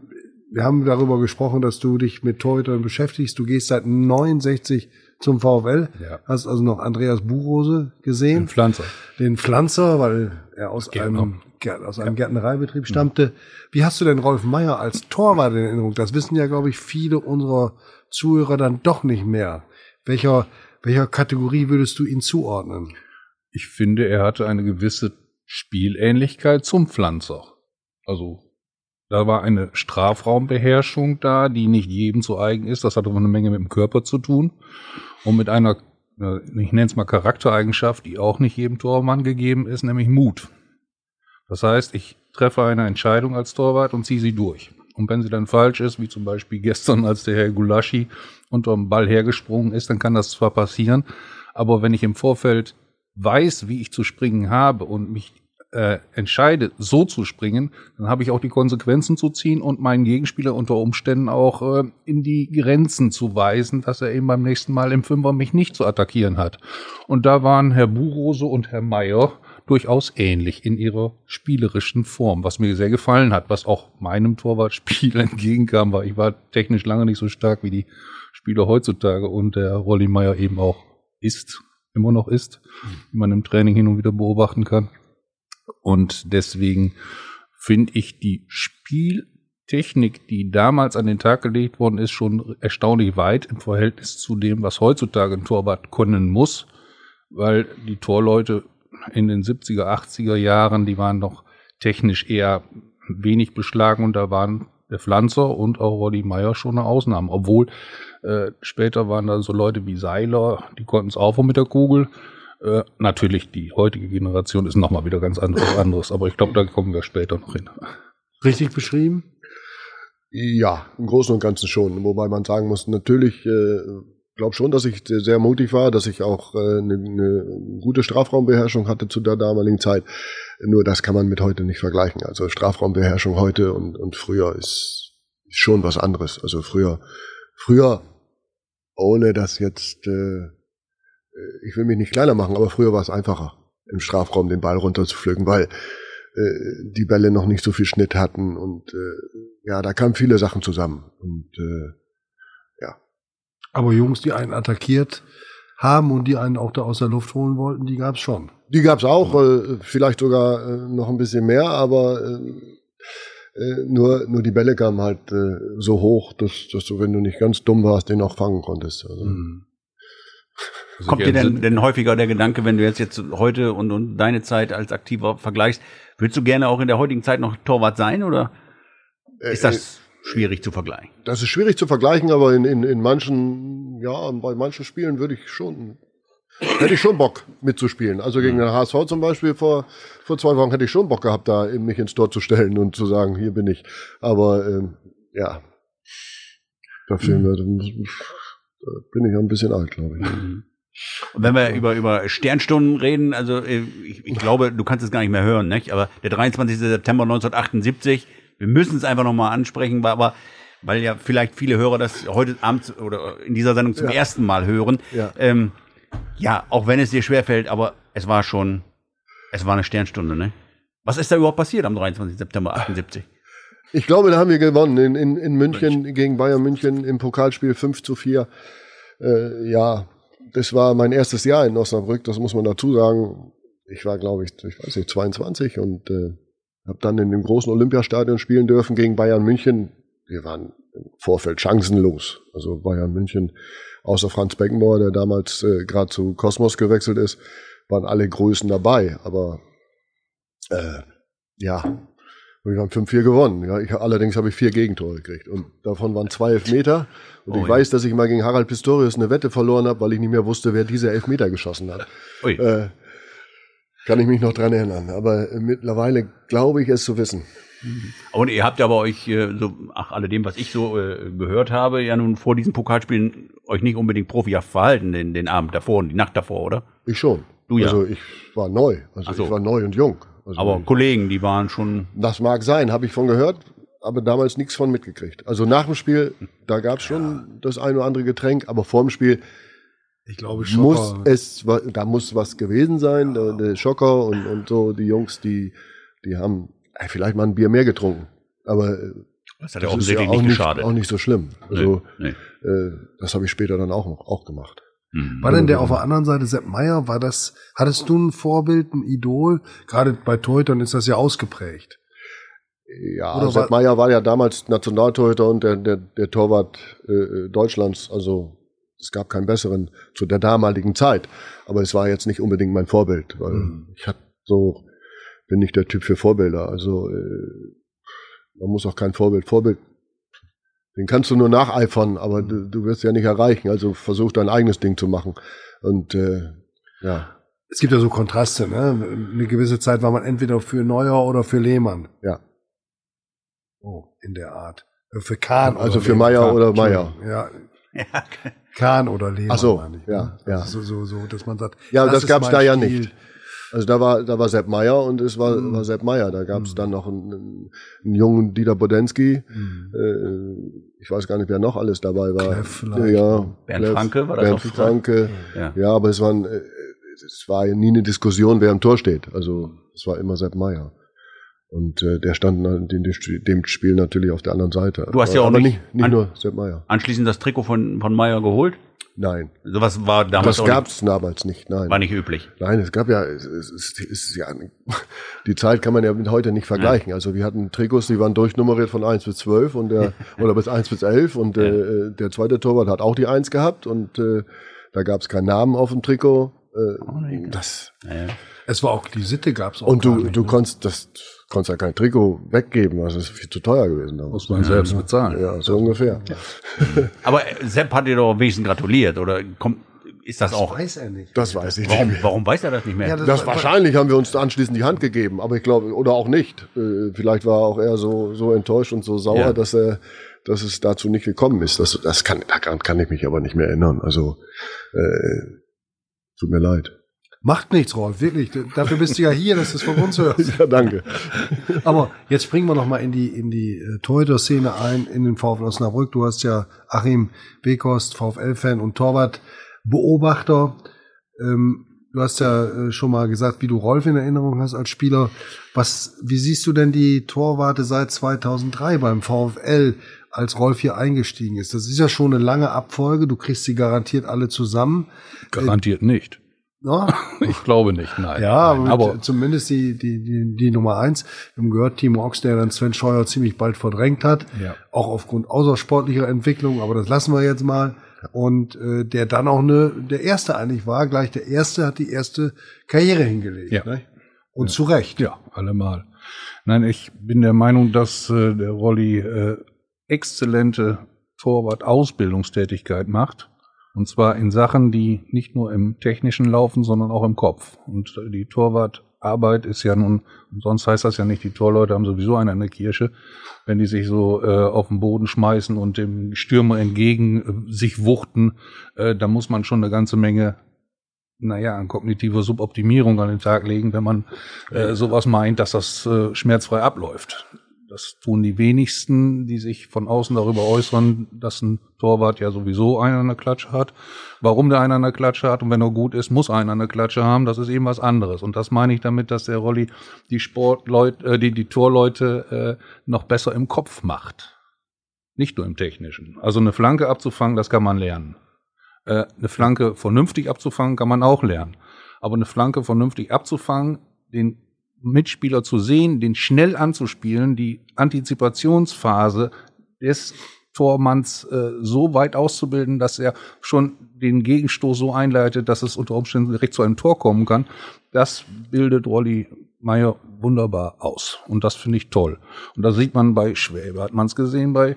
wir haben darüber gesprochen, dass du dich mit Torhütern beschäftigst. Du gehst seit 69 zum VfL. Ja. Hast also noch Andreas Buchrose gesehen, Den Pflanzer. den Pflanzer, weil er aus einem, aus einem Gärtnereibetrieb stammte. Wie hast du denn Rolf Meier als Torwart in Erinnerung? Das wissen ja, glaube ich, viele unserer Zuhörer dann doch nicht mehr. Welcher, welcher Kategorie würdest du ihn zuordnen? Ich finde, er hatte eine gewisse Spielähnlichkeit zum Pflanzer. Also, da war eine Strafraumbeherrschung da, die nicht jedem zu eigen ist. Das hatte eine Menge mit dem Körper zu tun. Und mit einer, äh, ich nenne es mal Charaktereigenschaft, die auch nicht jedem Tormann gegeben ist, nämlich Mut. Das heißt, ich treffe eine Entscheidung als Torwart und ziehe sie durch. Und wenn sie dann falsch ist, wie zum Beispiel gestern, als der Herr Gulaschi unter dem Ball hergesprungen ist, dann kann das zwar passieren, aber wenn ich im Vorfeld weiß, wie ich zu springen habe und mich äh, entscheide, so zu springen, dann habe ich auch die Konsequenzen zu ziehen und meinen Gegenspieler unter Umständen auch äh, in die Grenzen zu weisen, dass er eben beim nächsten Mal im Fünfer mich nicht zu attackieren hat. Und da waren Herr Burose und Herr Mayer durchaus ähnlich in ihrer spielerischen Form, was mir sehr gefallen hat, was auch meinem Torwartspiel entgegenkam, weil ich war technisch lange nicht so stark wie die Spieler heutzutage und der Rolli Meyer eben auch ist, immer noch ist, wie man im Training hin und wieder beobachten kann. Und deswegen finde ich die Spieltechnik, die damals an den Tag gelegt worden ist, schon erstaunlich weit im Verhältnis zu dem, was heutzutage ein Torwart können muss, weil die Torleute in den 70er, 80er Jahren, die waren noch technisch eher wenig beschlagen und da waren der Pflanzer und auch Rolli Meyer schon eine Ausnahme. Obwohl äh, später waren da so Leute wie Seiler, die konnten es auch mit der Kugel. Äh, natürlich, die heutige Generation ist nochmal wieder ganz anderes, anderes, aber ich glaube, da kommen wir später noch hin. Richtig beschrieben? Ja, im Großen und Ganzen schon. Wobei man sagen muss, natürlich äh, glaube schon, dass ich sehr mutig war, dass ich auch äh, eine, eine gute Strafraumbeherrschung hatte zu der damaligen Zeit. Nur das kann man mit heute nicht vergleichen. Also Strafraumbeherrschung heute und, und früher ist, ist schon was anderes. Also früher, früher, ohne das jetzt, äh, ich will mich nicht kleiner machen, aber früher war es einfacher, im Strafraum den Ball runterzupflücken, weil äh, die Bälle noch nicht so viel Schnitt hatten und äh, ja, da kamen viele Sachen zusammen. Und äh, Aber Jungs, die einen attackiert haben und die einen auch da aus der Luft holen wollten, die gab's schon. Die gab's auch, äh, vielleicht sogar äh, noch ein bisschen mehr, aber äh, äh, nur, nur die Bälle kamen halt äh, so hoch, dass, dass du, wenn du nicht ganz dumm warst, den auch fangen konntest. Also, Mhm. Also Kommt dir denn, denn häufiger der Gedanke, wenn du jetzt, jetzt heute und, und deine Zeit als Aktiver vergleichst, würdest du gerne auch in der heutigen Zeit noch Torwart sein oder äh, ist das schwierig zu vergleichen? Das ist schwierig zu vergleichen, aber in, in, in manchen, ja, bei manchen Spielen würde ich schon, hätte ich schon Bock mitzuspielen. Also gegen den HSV zum Beispiel vor, vor zwei Wochen hätte ich schon Bock gehabt, da mich ins Tor zu stellen und zu sagen, hier bin ich. Aber ähm, ja, da fehlen wir, Da bin ich ein bisschen alt, glaube ich. Und wenn wir über, über Sternstunden reden, also äh, ich, ich glaube, du kannst es gar nicht mehr hören, nicht? aber der 23. September 1978, wir müssen es einfach nochmal ansprechen, war aber weil ja vielleicht viele Hörer das heute Abend oder in dieser Sendung zum Ja. ersten Mal hören. Ja. Ähm, ja, auch wenn es dir schwerfällt, aber es war schon, es war eine Sternstunde, ne? Was ist da überhaupt passiert am 23. September 78? Ich glaube, da haben wir gewonnen in, in, in München gegen Bayern München im Pokalspiel 5 zu 4. Äh, ja, das war mein erstes Jahr in Osnabrück, das muss man dazu sagen. Ich war, glaube ich, ich weiß nicht, 22 und äh, habe dann in dem großen Olympiastadion spielen dürfen gegen Bayern München. Wir waren im Vorfeld chancenlos. Also Bayern München, außer Franz Beckenbauer, der damals äh, gerade zu Kosmos gewechselt ist, waren alle Größen dabei. Aber äh, ja, und wir haben 5-4 gewonnen. Ja, ich, allerdings habe ich vier Gegentore gekriegt. Und davon waren zwei Elfmeter. Und Oh ich ja. weiß, dass ich mal gegen Harald Pistorius eine Wette verloren habe, weil ich nicht mehr wusste, wer diese Elfmeter geschossen hat. Ui. Äh, kann ich mich noch dran erinnern. Aber äh, mittlerweile glaube ich es zu wissen. Und ihr habt ja bei euch, äh, so, ach, alledem, was ich so äh, gehört habe, ja nun vor diesen Pokalspielen euch nicht unbedingt profihaft verhalten, den, den Abend davor und die Nacht davor, oder? Ich schon. Du ja. Also ich war neu. Also so. ich war neu und jung. Also Aber ich, Kollegen, die waren schon, das mag sein, habe ich von gehört, aber damals nichts von mitgekriegt. Also nach dem Spiel, da gab es schon das ein oder andere Getränk, aber vor dem Spiel Ich glaube muss Schocker. es, wa- da muss was gewesen sein. Der, der Schocker und, und so, die Jungs, die, die haben vielleicht mal ein Bier mehr getrunken. Aber äh, das hat ja das ist offensichtlich auch nicht nicht, geschadet. auch nicht so schlimm. Also nee. äh, das habe ich später dann auch noch auch gemacht. Hm. War denn der auf der anderen Seite Sepp Meier? War das, hattest du ein Vorbild, ein Idol? Gerade bei Torhütern ist das ja ausgeprägt. Ja, Oder Sepp war- Meier war ja damals Nationaltorhüter und der, der, der Torwart äh, Deutschlands. Also es gab keinen besseren zu der damaligen Zeit. Aber es war jetzt nicht unbedingt mein Vorbild, weil Mhm. ich hatte so bin nicht der Typ für Vorbilder. Also äh, man muss auch kein Vorbild. Vorbild, den kannst du nur nacheifern, aber du, du wirst ja nicht erreichen. Also versuch dein eigenes Ding zu machen. Und äh, ja, Es gibt ja so Kontraste, ne? Eine gewisse Zeit war man entweder für Neuer oder für Lehmann. ja. Oh, in der Art. Äh, Für Kahn. Also oder für. Meier oder. Meier. Ja, Ja, Kahn oder Lehmann. Ach so, meine ich, ja, ne? ja. Also so, so, dass man sagt. Ja, das ist gab's mein da ja Stil. nicht. Also da war, da war Sepp Meier und es war, Mhm. war Sepp Meier. Da gab es Mhm. dann noch einen, einen, einen jungen Dieter Bodensky. Mhm. Äh, ich weiß gar nicht, wer noch alles dabei war. Kleff ja, Bernd Franke, war das Bernd auch? Franke. ja. Ja, aber es waren, äh, es war nie eine Diskussion, wer im Tor steht. Also es war immer Sepp Meier. Und äh, der stand in dem, Spiel natürlich auf der anderen Seite. Du hast ja auch nicht nicht, nicht an- nur Sepp Meier. Anschließend das Trikot von, von Meier geholt. Nein, Sowas war damals das auch gab's damals nicht. Nein. war nicht üblich. Nein, es gab ja, es, es, es ja, die Zeit kann man ja mit heute nicht vergleichen. Also wir hatten Trikots, die waren durchnummeriert von 1 bis 12 und der, oder bis 1 bis 11 und äh, der zweite Torwart hat auch die 1 gehabt und äh, da gab es keinen Namen auf dem Trikot. Äh, das, Ja, ja. Es war auch, die Sitte gab's auch. und gar du, nicht, du ne? konntest das, konntest ja kein Trikot weggeben, das ist viel zu teuer gewesen Muss damals. man selbst bezahlen. Ja, so ungefähr. Aber äh, Sepp hat dir doch wenigstens gratuliert, oder kommt, ist das, auch? weiß er nicht. Das weiß ich Warum, nicht. warum weiß er das nicht mehr? Ja, Das wahrscheinlich haben wir uns anschließend die Hand gegeben, aber ich glaube, oder auch nicht. Äh, vielleicht war er auch eher so, so enttäuscht und so sauer, Ja. dass er, dass es dazu nicht gekommen ist. Das, das kann, daran kann ich mich aber nicht mehr erinnern. Also, äh, tut mir leid. Macht nichts, Rolf, wirklich. Dafür bist du ja hier, dass du es von uns hörst. Ja, danke. Aber jetzt springen wir noch mal in die, in die äh, Torhüter-Szene ein, in den VfL Osnabrück. Du hast ja Achim Bekost, VfL-Fan und Torwart-Beobachter. Ähm, du hast ja äh, schon mal gesagt, wie du Rolf in Erinnerung hast als Spieler. Was, wie siehst du denn die Torwarte seit 2003 beim VfL, als Rolf hier eingestiegen ist? Das ist ja schon eine lange Abfolge. Du kriegst sie garantiert alle zusammen. Garantiert nicht. Ja, Ich glaube nicht, nein. Ja, nein, aber zumindest die, die, die, die Nummer eins. Wir haben gehört, Timo Ochs, der dann Sven Scheuer ziemlich bald verdrängt hat. Ja. Auch aufgrund außersportlicher Entwicklung, aber das lassen wir jetzt mal. Und äh, der dann auch ne, der erste eigentlich war, gleich der erste hat die erste Karriere hingelegt. Ja. Ne? Und zu Recht. Ja, allemal. Nein, ich bin der Meinung, dass äh, der Rolli äh, exzellente Torwart-Ausbildungstätigkeit macht. Und zwar in Sachen, die nicht nur im technischen laufen, sondern auch im Kopf. Und die Torarbeit ist ja nun, sonst heißt das ja nicht, die Torleute haben sowieso eine in der Kirche. Wenn die sich so äh, auf den Boden schmeißen und dem Stürmer entgegen äh, sich wuchten, äh, da muss man schon eine ganze Menge naja, an kognitiver Suboptimierung an den Tag legen, wenn man äh, sowas meint, dass das äh, schmerzfrei abläuft. Das tun die wenigsten, die sich von außen darüber äußern, dass ein Torwart ja sowieso einen an der Klatsche hat. Warum der einen an der Klatsche hat und wenn er gut ist, muss einer an der Klatsche haben, das ist eben was anderes. Und das meine ich damit, dass der Rolli die Sportleute, äh, die, die Torleute äh, noch besser im Kopf macht. Nicht nur im Technischen. Also eine Flanke abzufangen, das kann man lernen. Äh, eine Flanke vernünftig abzufangen, kann man auch lernen. Aber eine Flanke vernünftig abzufangen, den Mitspieler zu sehen, den schnell anzuspielen, die Antizipationsphase des Tormanns äh, so weit auszubilden, dass er schon den Gegenstoß so einleitet, dass es unter Umständen direkt zu einem Tor kommen kann. Das bildet Rolli Meyer wunderbar aus. Und das finde ich toll. Und da sieht man bei Schwäbe, hat man es gesehen, bei,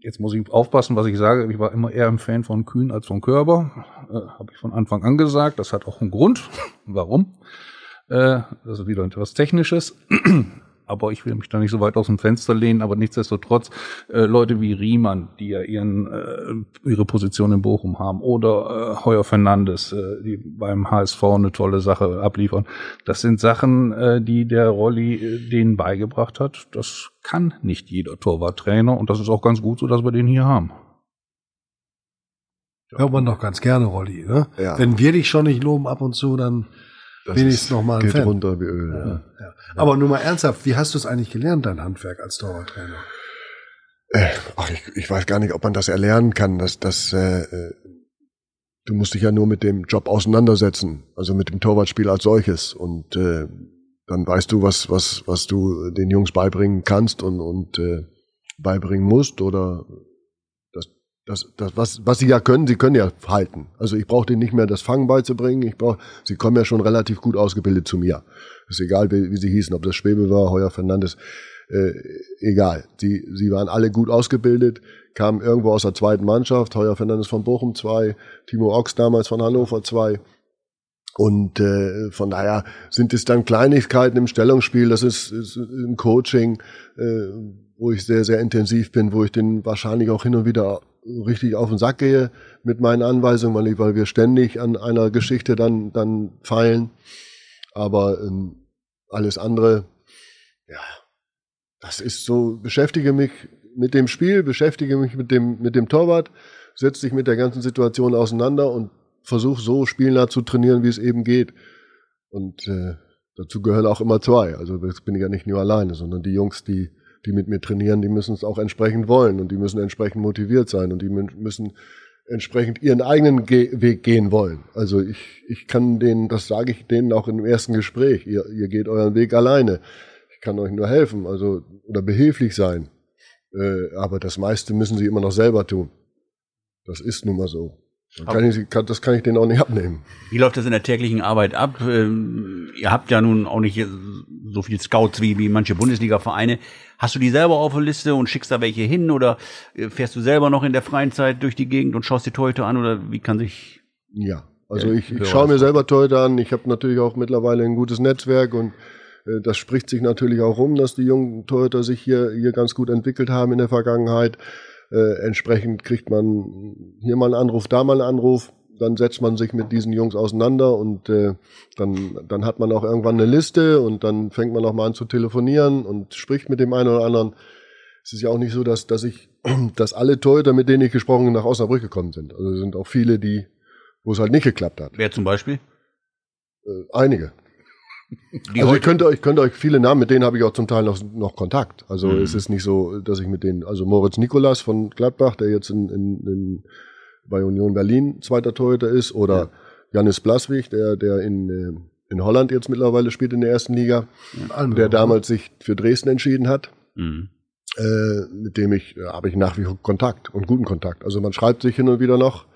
jetzt muss ich aufpassen, was ich sage, ich war immer eher ein Fan von Kühn als von Körber. Äh, Habe ich von Anfang an gesagt. Das hat auch einen Grund. Warum? Äh, das ist wieder etwas Technisches. aber ich will mich da nicht so weit aus dem Fenster lehnen, aber nichtsdestotrotz äh, Leute wie Riemann, die ja ihren äh, ihre Position in Bochum haben, oder äh, Heuer Fernandes, äh, die beim HSV eine tolle Sache abliefern. Das sind Sachen, äh, die der Rolli äh, denen beigebracht hat. Das kann nicht jeder Torwarttrainer und das ist auch ganz gut so, dass wir den hier haben. Hört man doch ganz gerne, Rolli. Ne? Ja. Wenn wir dich schon nicht loben ab und zu, dann Das wenigstens ist- noch mal ein geht Fan. runter wie Öl. Ja, Ja. Aber nur mal ernsthaft, wie hast du es eigentlich gelernt, dein Handwerk als Torwarttrainer? Äh, ach, ich, ich weiß gar nicht, ob man das erlernen kann. Das, das, äh, äh, du musst dich ja nur mit dem Job auseinandersetzen, also mit dem Torwartspiel als solches. Und äh, dann weißt du, was, was, was du den Jungs beibringen kannst und, und äh, beibringen musst. Oder das, das, was, was sie ja können, sie können ja halten. Also ich brauche denen nicht mehr das Fangen beizubringen. Ich brauch, sie kommen ja schon relativ gut ausgebildet zu mir. Ist egal, wie, wie sie hießen, ob das Schwebe war, Heuer Fernandes äh, egal. Sie, sie waren alle gut ausgebildet, kamen irgendwo aus der zweiten Mannschaft, Heuer Fernandes von Bochum 2, Timo Ochs damals von Hannover 2. Und äh, von daher sind es dann Kleinigkeiten im Stellungsspiel, das ist, ist im Coaching, äh, wo ich sehr, sehr intensiv bin, wo ich den wahrscheinlich auch hin und wieder richtig auf den Sack gehe mit meinen Anweisungen, weil, ich, weil wir ständig an einer Geschichte dann, dann feilen. Aber ähm, alles andere, ja, das ist so, beschäftige mich mit dem Spiel, beschäftige mich mit dem, mit dem Torwart, setze dich mit der ganzen Situation auseinander und versuche so spielnah zu trainieren, wie es eben geht. Und äh, dazu gehören auch immer zwei. Also das bin ich ja nicht nur alleine, sondern die Jungs, die, die mit mir trainieren, die müssen es auch entsprechend wollen und die müssen entsprechend motiviert sein und die mü- müssen entsprechend ihren eigenen Ge Weg gehen wollen. Also ich, ich kann denen, das sage ich denen auch im ersten Gespräch, ihr, ihr geht euren Weg alleine. Ich kann euch nur helfen, also oder behilflich sein. Äh, aber das meiste müssen sie immer noch selber tun. Das ist nun mal so. Das kann ich, kann, das kann ich denen auch nicht abnehmen. Wie läuft das in der täglichen Arbeit ab? Ähm, ihr habt ja nun auch nicht so viel Scouts wie, wie manche Bundesliga-Vereine. Hast du die selber auf der Liste und schickst da welche hin oder äh, fährst du selber noch in der freien Zeit durch die Gegend und schaust die Torhüter an oder wie kann sich Ja, also ich, ich schaue mir selber Torhüter an. Ich habe natürlich auch mittlerweile ein gutes Netzwerk und äh, das spricht sich natürlich auch rum, dass die jungen Torhüter sich hier, hier ganz gut entwickelt haben in der Vergangenheit. Äh, entsprechend kriegt man hier mal einen Anruf, da mal einen Anruf. Dann setzt man sich mit diesen Jungs auseinander und äh, dann, dann hat man auch irgendwann eine Liste und dann fängt man auch mal an zu telefonieren und spricht mit dem einen oder anderen. Es ist ja auch nicht so, dass, dass ich, dass alle Torhüter, mit denen ich gesprochen habe, nach Osnabrück gekommen sind. Also es sind auch viele, die, wo es halt nicht geklappt hat. wer zum Beispiel? Äh, einige. Die also ich könnte euch, könnte euch viele Namen, mit denen habe ich auch zum Teil noch, noch Kontakt. Also Mhm. es ist nicht so, dass ich mit denen, also Moritz Nikolas von Gladbach, der jetzt in, in, in, bei Union Berlin zweiter Torhüter ist, oder Janis Blaswig, der, der in, äh, in Holland jetzt mittlerweile spielt in der ersten Liga, Almelo, der damals sich für Dresden entschieden hat. Mhm. äh, mit dem ich, äh, habe ich nach wie vor Kontakt und guten Kontakt. Also man schreibt sich hin und wieder noch.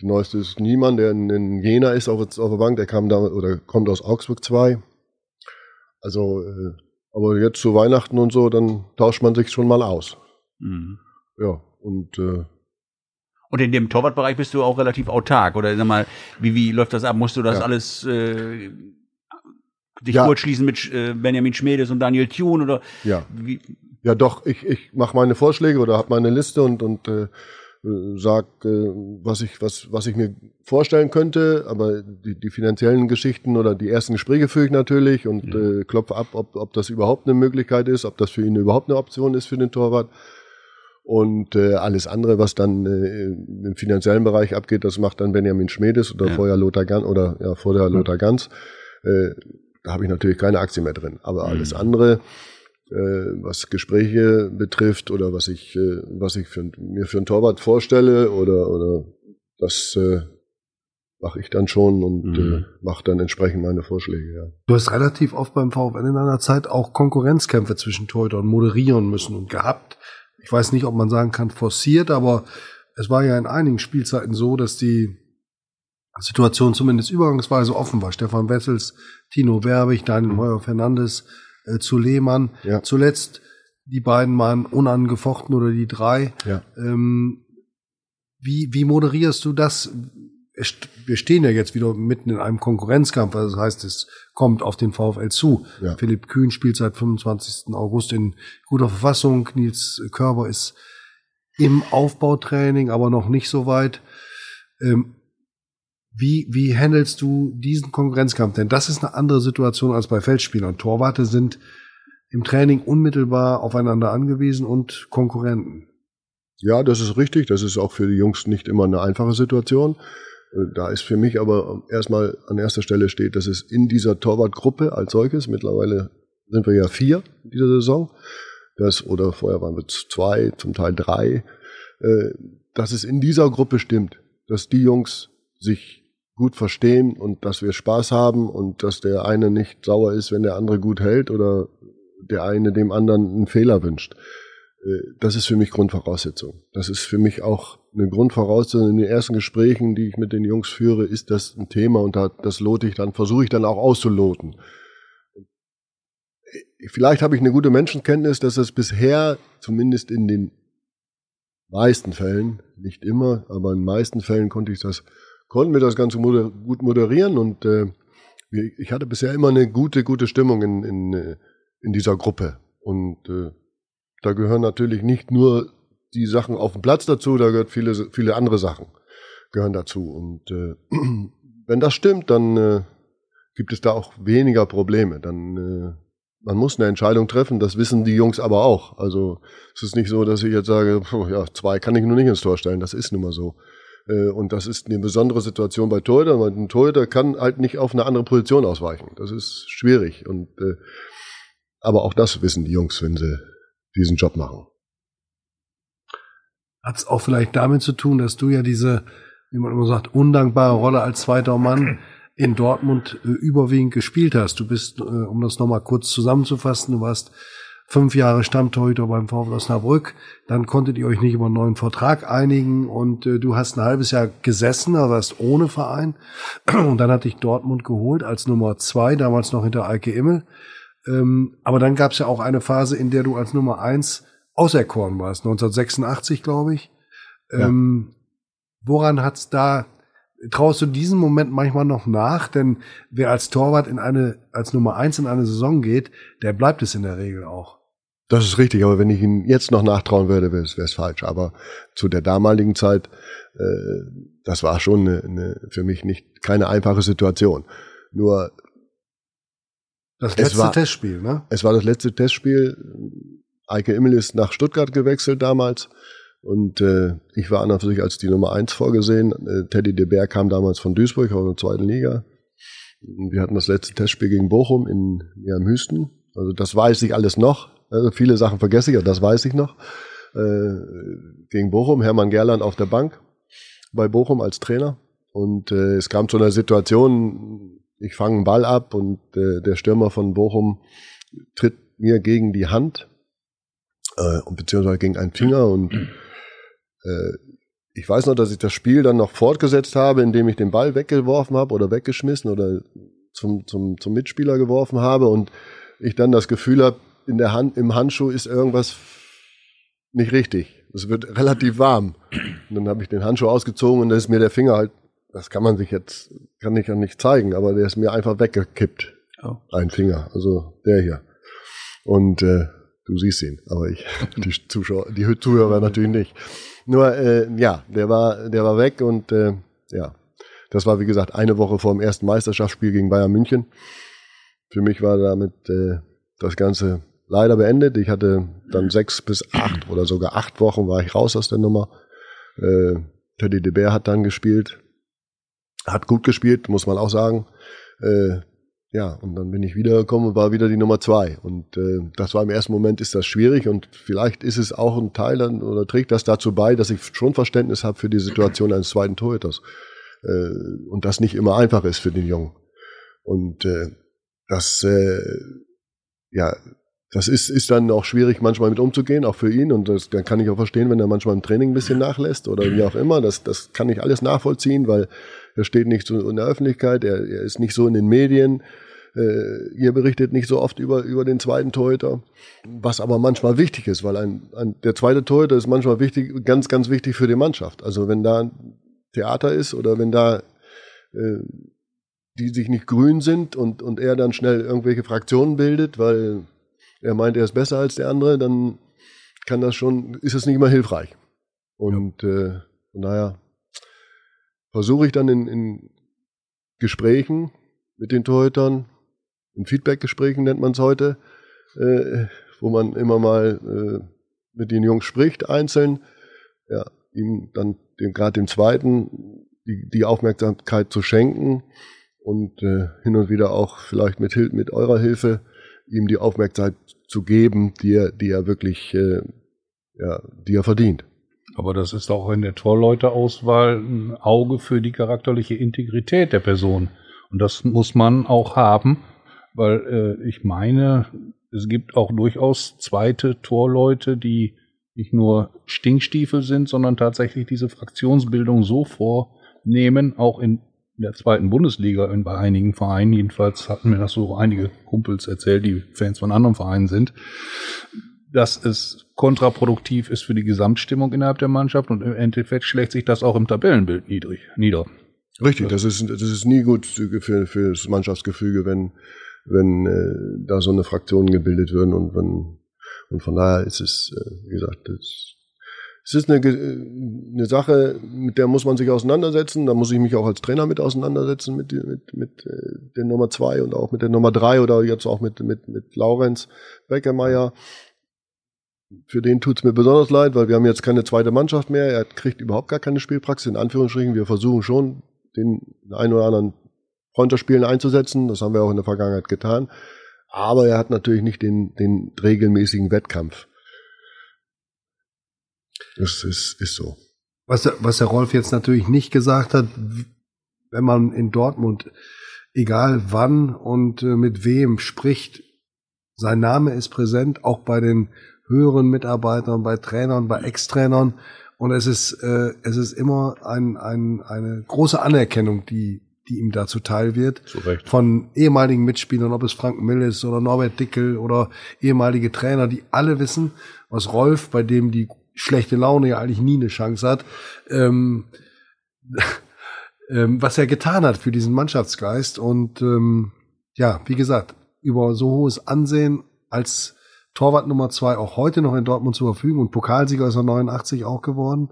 Der neueste ist Niemann, der in, in Jena ist, auf, auf der Bank, der kam da oder kommt aus Augsburg 2. Also, äh, aber jetzt zu Weihnachten und so, dann tauscht man sich schon mal aus. Mhm. Ja, und äh, Und in dem Torwartbereich bist du auch relativ autark oder sag mal, wie, wie läuft das ab? Musst du das Ja. alles äh, sich Ja. kurz schließen mit äh, Benjamin Schmedes und Daniel Thune oder Ja. wie, Ja, doch, ich, ich mache meine Vorschläge oder habe meine Liste und, und äh, sag, äh, was ich, was, was ich mir vorstellen könnte, aber die, die finanziellen Geschichten oder die ersten Gespräche führe ich natürlich und äh, klopfe ab, ob, ob das überhaupt eine Möglichkeit ist, ob das für ihn überhaupt eine Option ist für den Torwart. Und äh, alles andere, was dann äh, im finanziellen Bereich abgeht, das macht dann Benjamin Schmedes oder Ja. vorher Lothar Ganz oder ja, vorher Lothar Ganz. Äh, da habe ich natürlich keine Aktie mehr drin. Aber alles Mhm. andere, äh, was Gespräche betrifft oder was ich, äh, was ich für, mir für einen Torwart vorstelle oder, oder das äh, mache ich dann schon und Mhm. äh, mache dann entsprechend meine Vorschläge. Ja. Du hast relativ oft beim VfL in einer Zeit auch Konkurrenzkämpfe zwischen Torhütern moderieren müssen und gehabt. Ich weiß nicht, ob man sagen kann forciert, aber es war ja in einigen Spielzeiten so, dass die Situation zumindest übergangsweise offen war. Stefan Wessels, Tino Werbig, Daniel Heuer Fernandes äh, zu Lehmann. Ja. Zuletzt die beiden waren unangefochten oder die drei. Ja. Ähm, wie, wie moderierst du das? Wir stehen ja jetzt wieder mitten in einem Konkurrenzkampf. Also das heißt, es kommt auf den VfL zu. Ja. Philipp Kühn spielt seit 25. August in guter Verfassung. Nils Körber ist im Aufbautraining, aber noch nicht so weit. Ähm, wie, wie handelst du diesen Konkurrenzkampf? Denn das ist eine andere Situation als bei Feldspielern. Torwarte sind im Training unmittelbar aufeinander angewiesen und Konkurrenten. Ja, das ist richtig. Das ist auch für die Jungs nicht immer eine einfache Situation. Äh, Da ist für mich aber erstmal an erster Stelle steht, dass es in dieser Torwartgruppe als solches, mittlerweile sind wir ja vier in dieser Saison, das, oder vorher waren wir zwei, zum Teil drei, äh, dass es in dieser Gruppe stimmt, dass die Jungs sich gut verstehen und dass wir Spaß haben und dass der eine nicht sauer ist, wenn der andere gut hält oder der eine dem anderen einen Fehler wünscht. Äh, Das ist für mich Grundvoraussetzung. Das ist für mich auch eine Grundvoraussetzung in den ersten Gesprächen, die ich mit den Jungs führe, ist das ein Thema und da- das lote ich dann, versuche ich dann auch auszuloten. Äh, Vielleicht habe ich eine gute Menschenkenntnis, dass es bisher, zumindest in den meisten Fällen, nicht immer, aber in den meisten Fällen konnte ich das, konnten wir das Ganze moder gut moderieren und äh, ich hatte bisher immer eine gute, gute Stimmung in, in, äh, in dieser Gruppe. Und äh, da gehören natürlich nicht nur die Sachen auf dem Platz dazu, da gehört viele, viele andere Sachen gehören dazu. Und äh, wenn das stimmt, dann äh, gibt es da auch weniger Probleme. Dann äh, man muss eine Entscheidung treffen, das wissen die Jungs aber auch. Also es ist nicht so, dass ich jetzt sage, puh, ja, zwei kann ich nur nicht ins Tor stellen, das ist nun mal so. Äh, Und das ist eine besondere Situation bei Torhütern, weil ein Torhüter kann halt nicht auf eine andere Position ausweichen. Das ist schwierig. Und äh, aber auch das wissen die Jungs, wenn sie diesen Job machen. Hat es auch vielleicht damit zu tun, dass du ja diese, wie man immer sagt, undankbare Rolle als zweiter Mann in Dortmund äh, überwiegend gespielt hast. Du bist, äh, um das nochmal kurz zusammenzufassen, du warst fünf Jahre Stammtorhüter beim VfL Osnabrück, dann konntet ihr euch nicht über einen neuen Vertrag einigen und äh, du hast ein halbes Jahr gesessen, aber warst ohne Verein und dann hat dich Dortmund geholt als Nummer zwei, damals noch hinter Eike Immel. Ähm, aber dann gab es ja auch eine Phase, in der du als Nummer eins auserkoren warst, 1986, glaube ich. Ja. Ähm, woran hat's da, traust du diesen Moment manchmal noch nach? Denn wer als Torwart in eine, als Nummer eins in eine Saison geht, der bleibt es in der Regel auch. Das ist richtig, aber wenn ich ihn jetzt noch nachtrauen würde, wäre es falsch. Aber zu der damaligen Zeit, äh, das war schon eine, eine, für mich nicht keine einfache Situation. Nur Das Es letzte war- Testspiel, ne? Es war das letzte Testspiel. Eike Immel ist nach Stuttgart gewechselt damals. Und äh, ich war an und für sich als die Nummer eins vorgesehen. Äh, Teddy de Beer kam damals von Duisburg aus der zweiten Liga. Wir hatten das letzte Testspiel gegen Bochum in ja, im Hüsten. Also das weiß ich alles noch. Also viele Sachen vergesse ich, aber das weiß ich noch. Äh, gegen Bochum, Hermann Gerland auf der Bank bei Bochum als Trainer. Und äh, es kam zu einer Situation, ich fange einen Ball ab und äh, der Stürmer von Bochum tritt mir gegen die Hand, äh, beziehungsweise gegen einen Finger und äh, ich weiß noch, dass ich das Spiel dann noch fortgesetzt habe, indem ich den Ball weggeworfen habe oder weggeschmissen oder zum, zum, zum Mitspieler geworfen habe und ich dann das Gefühl habe, in der Hand, im Handschuh ist irgendwas nicht richtig. Es wird relativ warm. Und dann habe ich den Handschuh ausgezogen und da ist mir der Finger halt, das kann man sich jetzt, kann ich ja nicht zeigen, aber der ist mir einfach weggekippt. Oh. Ein Finger, also der hier. Und äh, du siehst ihn, aber ich, die Zuschauer, die Zuhörer natürlich nicht. Nur, äh, ja, der war, der war weg und äh, ja, das war wie gesagt eine Woche vor dem ersten Meisterschaftsspiel gegen Bayern München. Für mich war damit äh, das Ganze leider beendet. Ich hatte dann sechs bis acht oder sogar acht Wochen war ich raus aus der Nummer. Äh, Teddy de Beer hat dann gespielt, hat gut gespielt, muss man auch sagen. Äh, ja, und dann bin ich wiedergekommen und war wieder die Nummer zwei. Und äh, das war im ersten Moment ist das schwierig und vielleicht ist es auch ein Teil dann, oder trägt das dazu bei, dass ich schon Verständnis habe für die Situation eines zweiten Torhüters. Äh, und das nicht immer einfach ist für den Jungen. Und äh, das, äh, ja, das ist, ist dann auch schwierig, manchmal mit umzugehen, auch für ihn. Und das, dann kann ich auch verstehen, wenn er manchmal im Training ein bisschen nachlässt oder wie auch immer. Das, das kann ich alles nachvollziehen, weil er steht nicht so in der Öffentlichkeit, er, er ist nicht so in den Medien. Äh, ihr berichtet nicht so oft über, über den zweiten Torhüter, was aber manchmal wichtig ist, weil ein, ein, der zweite Torhüter ist manchmal wichtig, ganz, ganz wichtig für die Mannschaft. Also wenn da Theater ist oder wenn da äh, die sich nicht grün sind und, und er dann schnell irgendwelche Fraktionen bildet, weil er meint, er ist besser als der andere, dann kann das schon, ist es nicht immer hilfreich. Und ja. äh, von daher versuche ich dann in, in Gesprächen mit den Torhütern, in Feedback-Gesprächen nennt man es heute, äh, wo man immer mal äh, mit den Jungs spricht, einzeln, ja, ihm dann gerade dem zweiten die, die Aufmerksamkeit zu schenken und äh, hin und wieder auch vielleicht mit, mit eurer Hilfe ihm die Aufmerksamkeit zu geben, die er, die er wirklich, äh, ja, die er verdient. Aber das ist auch in der Torleuteauswahl ein Auge für die charakterliche Integrität der Person. Und das muss man auch haben, weil äh, ich meine, es gibt auch durchaus zweite Torleute, die nicht nur Stinkstiefel sind, sondern tatsächlich diese Fraktionsbildung so vornehmen, auch in der zweiten Bundesliga in, bei einigen Vereinen. Jedenfalls hatten mir das so einige Kumpels erzählt, die Fans von anderen Vereinen sind, dass es kontraproduktiv ist für die Gesamtstimmung innerhalb der Mannschaft und im Endeffekt schlägt sich das auch im Tabellenbild niedrig, nieder. Richtig, das ist, das ist nie gut für, für das Mannschaftsgefüge, wenn, wenn äh, da so eine Fraktion gebildet werden und wenn und von daher ist es, äh, wie gesagt, das es ist eine, eine Sache, mit der muss man sich auseinandersetzen. Da muss ich mich auch als Trainer mit auseinandersetzen, mit, mit, mit äh, der Nummer zwei und auch mit der Nummer drei oder jetzt auch mit, mit, mit Laurenz Beckermeier. Für den tut's mir besonders leid, weil wir haben jetzt keine zweite Mannschaft mehr. Er kriegt überhaupt gar keine Spielpraxis, in Anführungsstrichen. Wir versuchen schon, den einen oder anderen Freundschaftsspielen einzusetzen. Das haben wir auch in der Vergangenheit getan. Aber er hat natürlich nicht den, den regelmäßigen Wettkampf. Das ist, ist so. Was, was der Rolf jetzt natürlich nicht gesagt hat, wenn man in Dortmund, egal wann und äh, mit wem spricht, sein Name ist präsent, auch bei den höheren Mitarbeitern, bei Trainern, bei Ex-Trainern. Und es ist, äh, es ist immer ein, ein, eine große Anerkennung, die, die ihm dazu teil wird. Von ehemaligen Mitspielern, ob es Frank Mill ist oder Norbert Dickel oder ehemalige Trainer, die alle wissen, was Rolf, bei dem die schlechte Laune ja eigentlich nie eine Chance hat, ähm, ähm, was er getan hat für diesen Mannschaftsgeist. Und ähm, ja, wie gesagt, über so hohes Ansehen als Torwart Nummer zwei auch heute noch in Dortmund zur Verfügung und Pokalsieger ist er 89 auch geworden.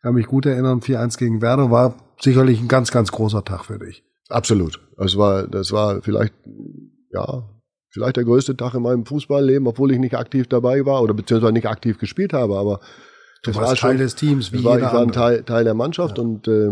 Kann mich gut erinnern, 4-1 gegen Werder war sicherlich ein ganz, ganz großer Tag für dich. Absolut. Das war, das war vielleicht, ja, vielleicht der größte Tag in meinem Fußballleben, obwohl ich nicht aktiv dabei war oder beziehungsweise nicht aktiv gespielt habe, aber du warst war Teil schon, des Teams, wie war, Ich war ein Teil, Teil der Mannschaft ja. und äh,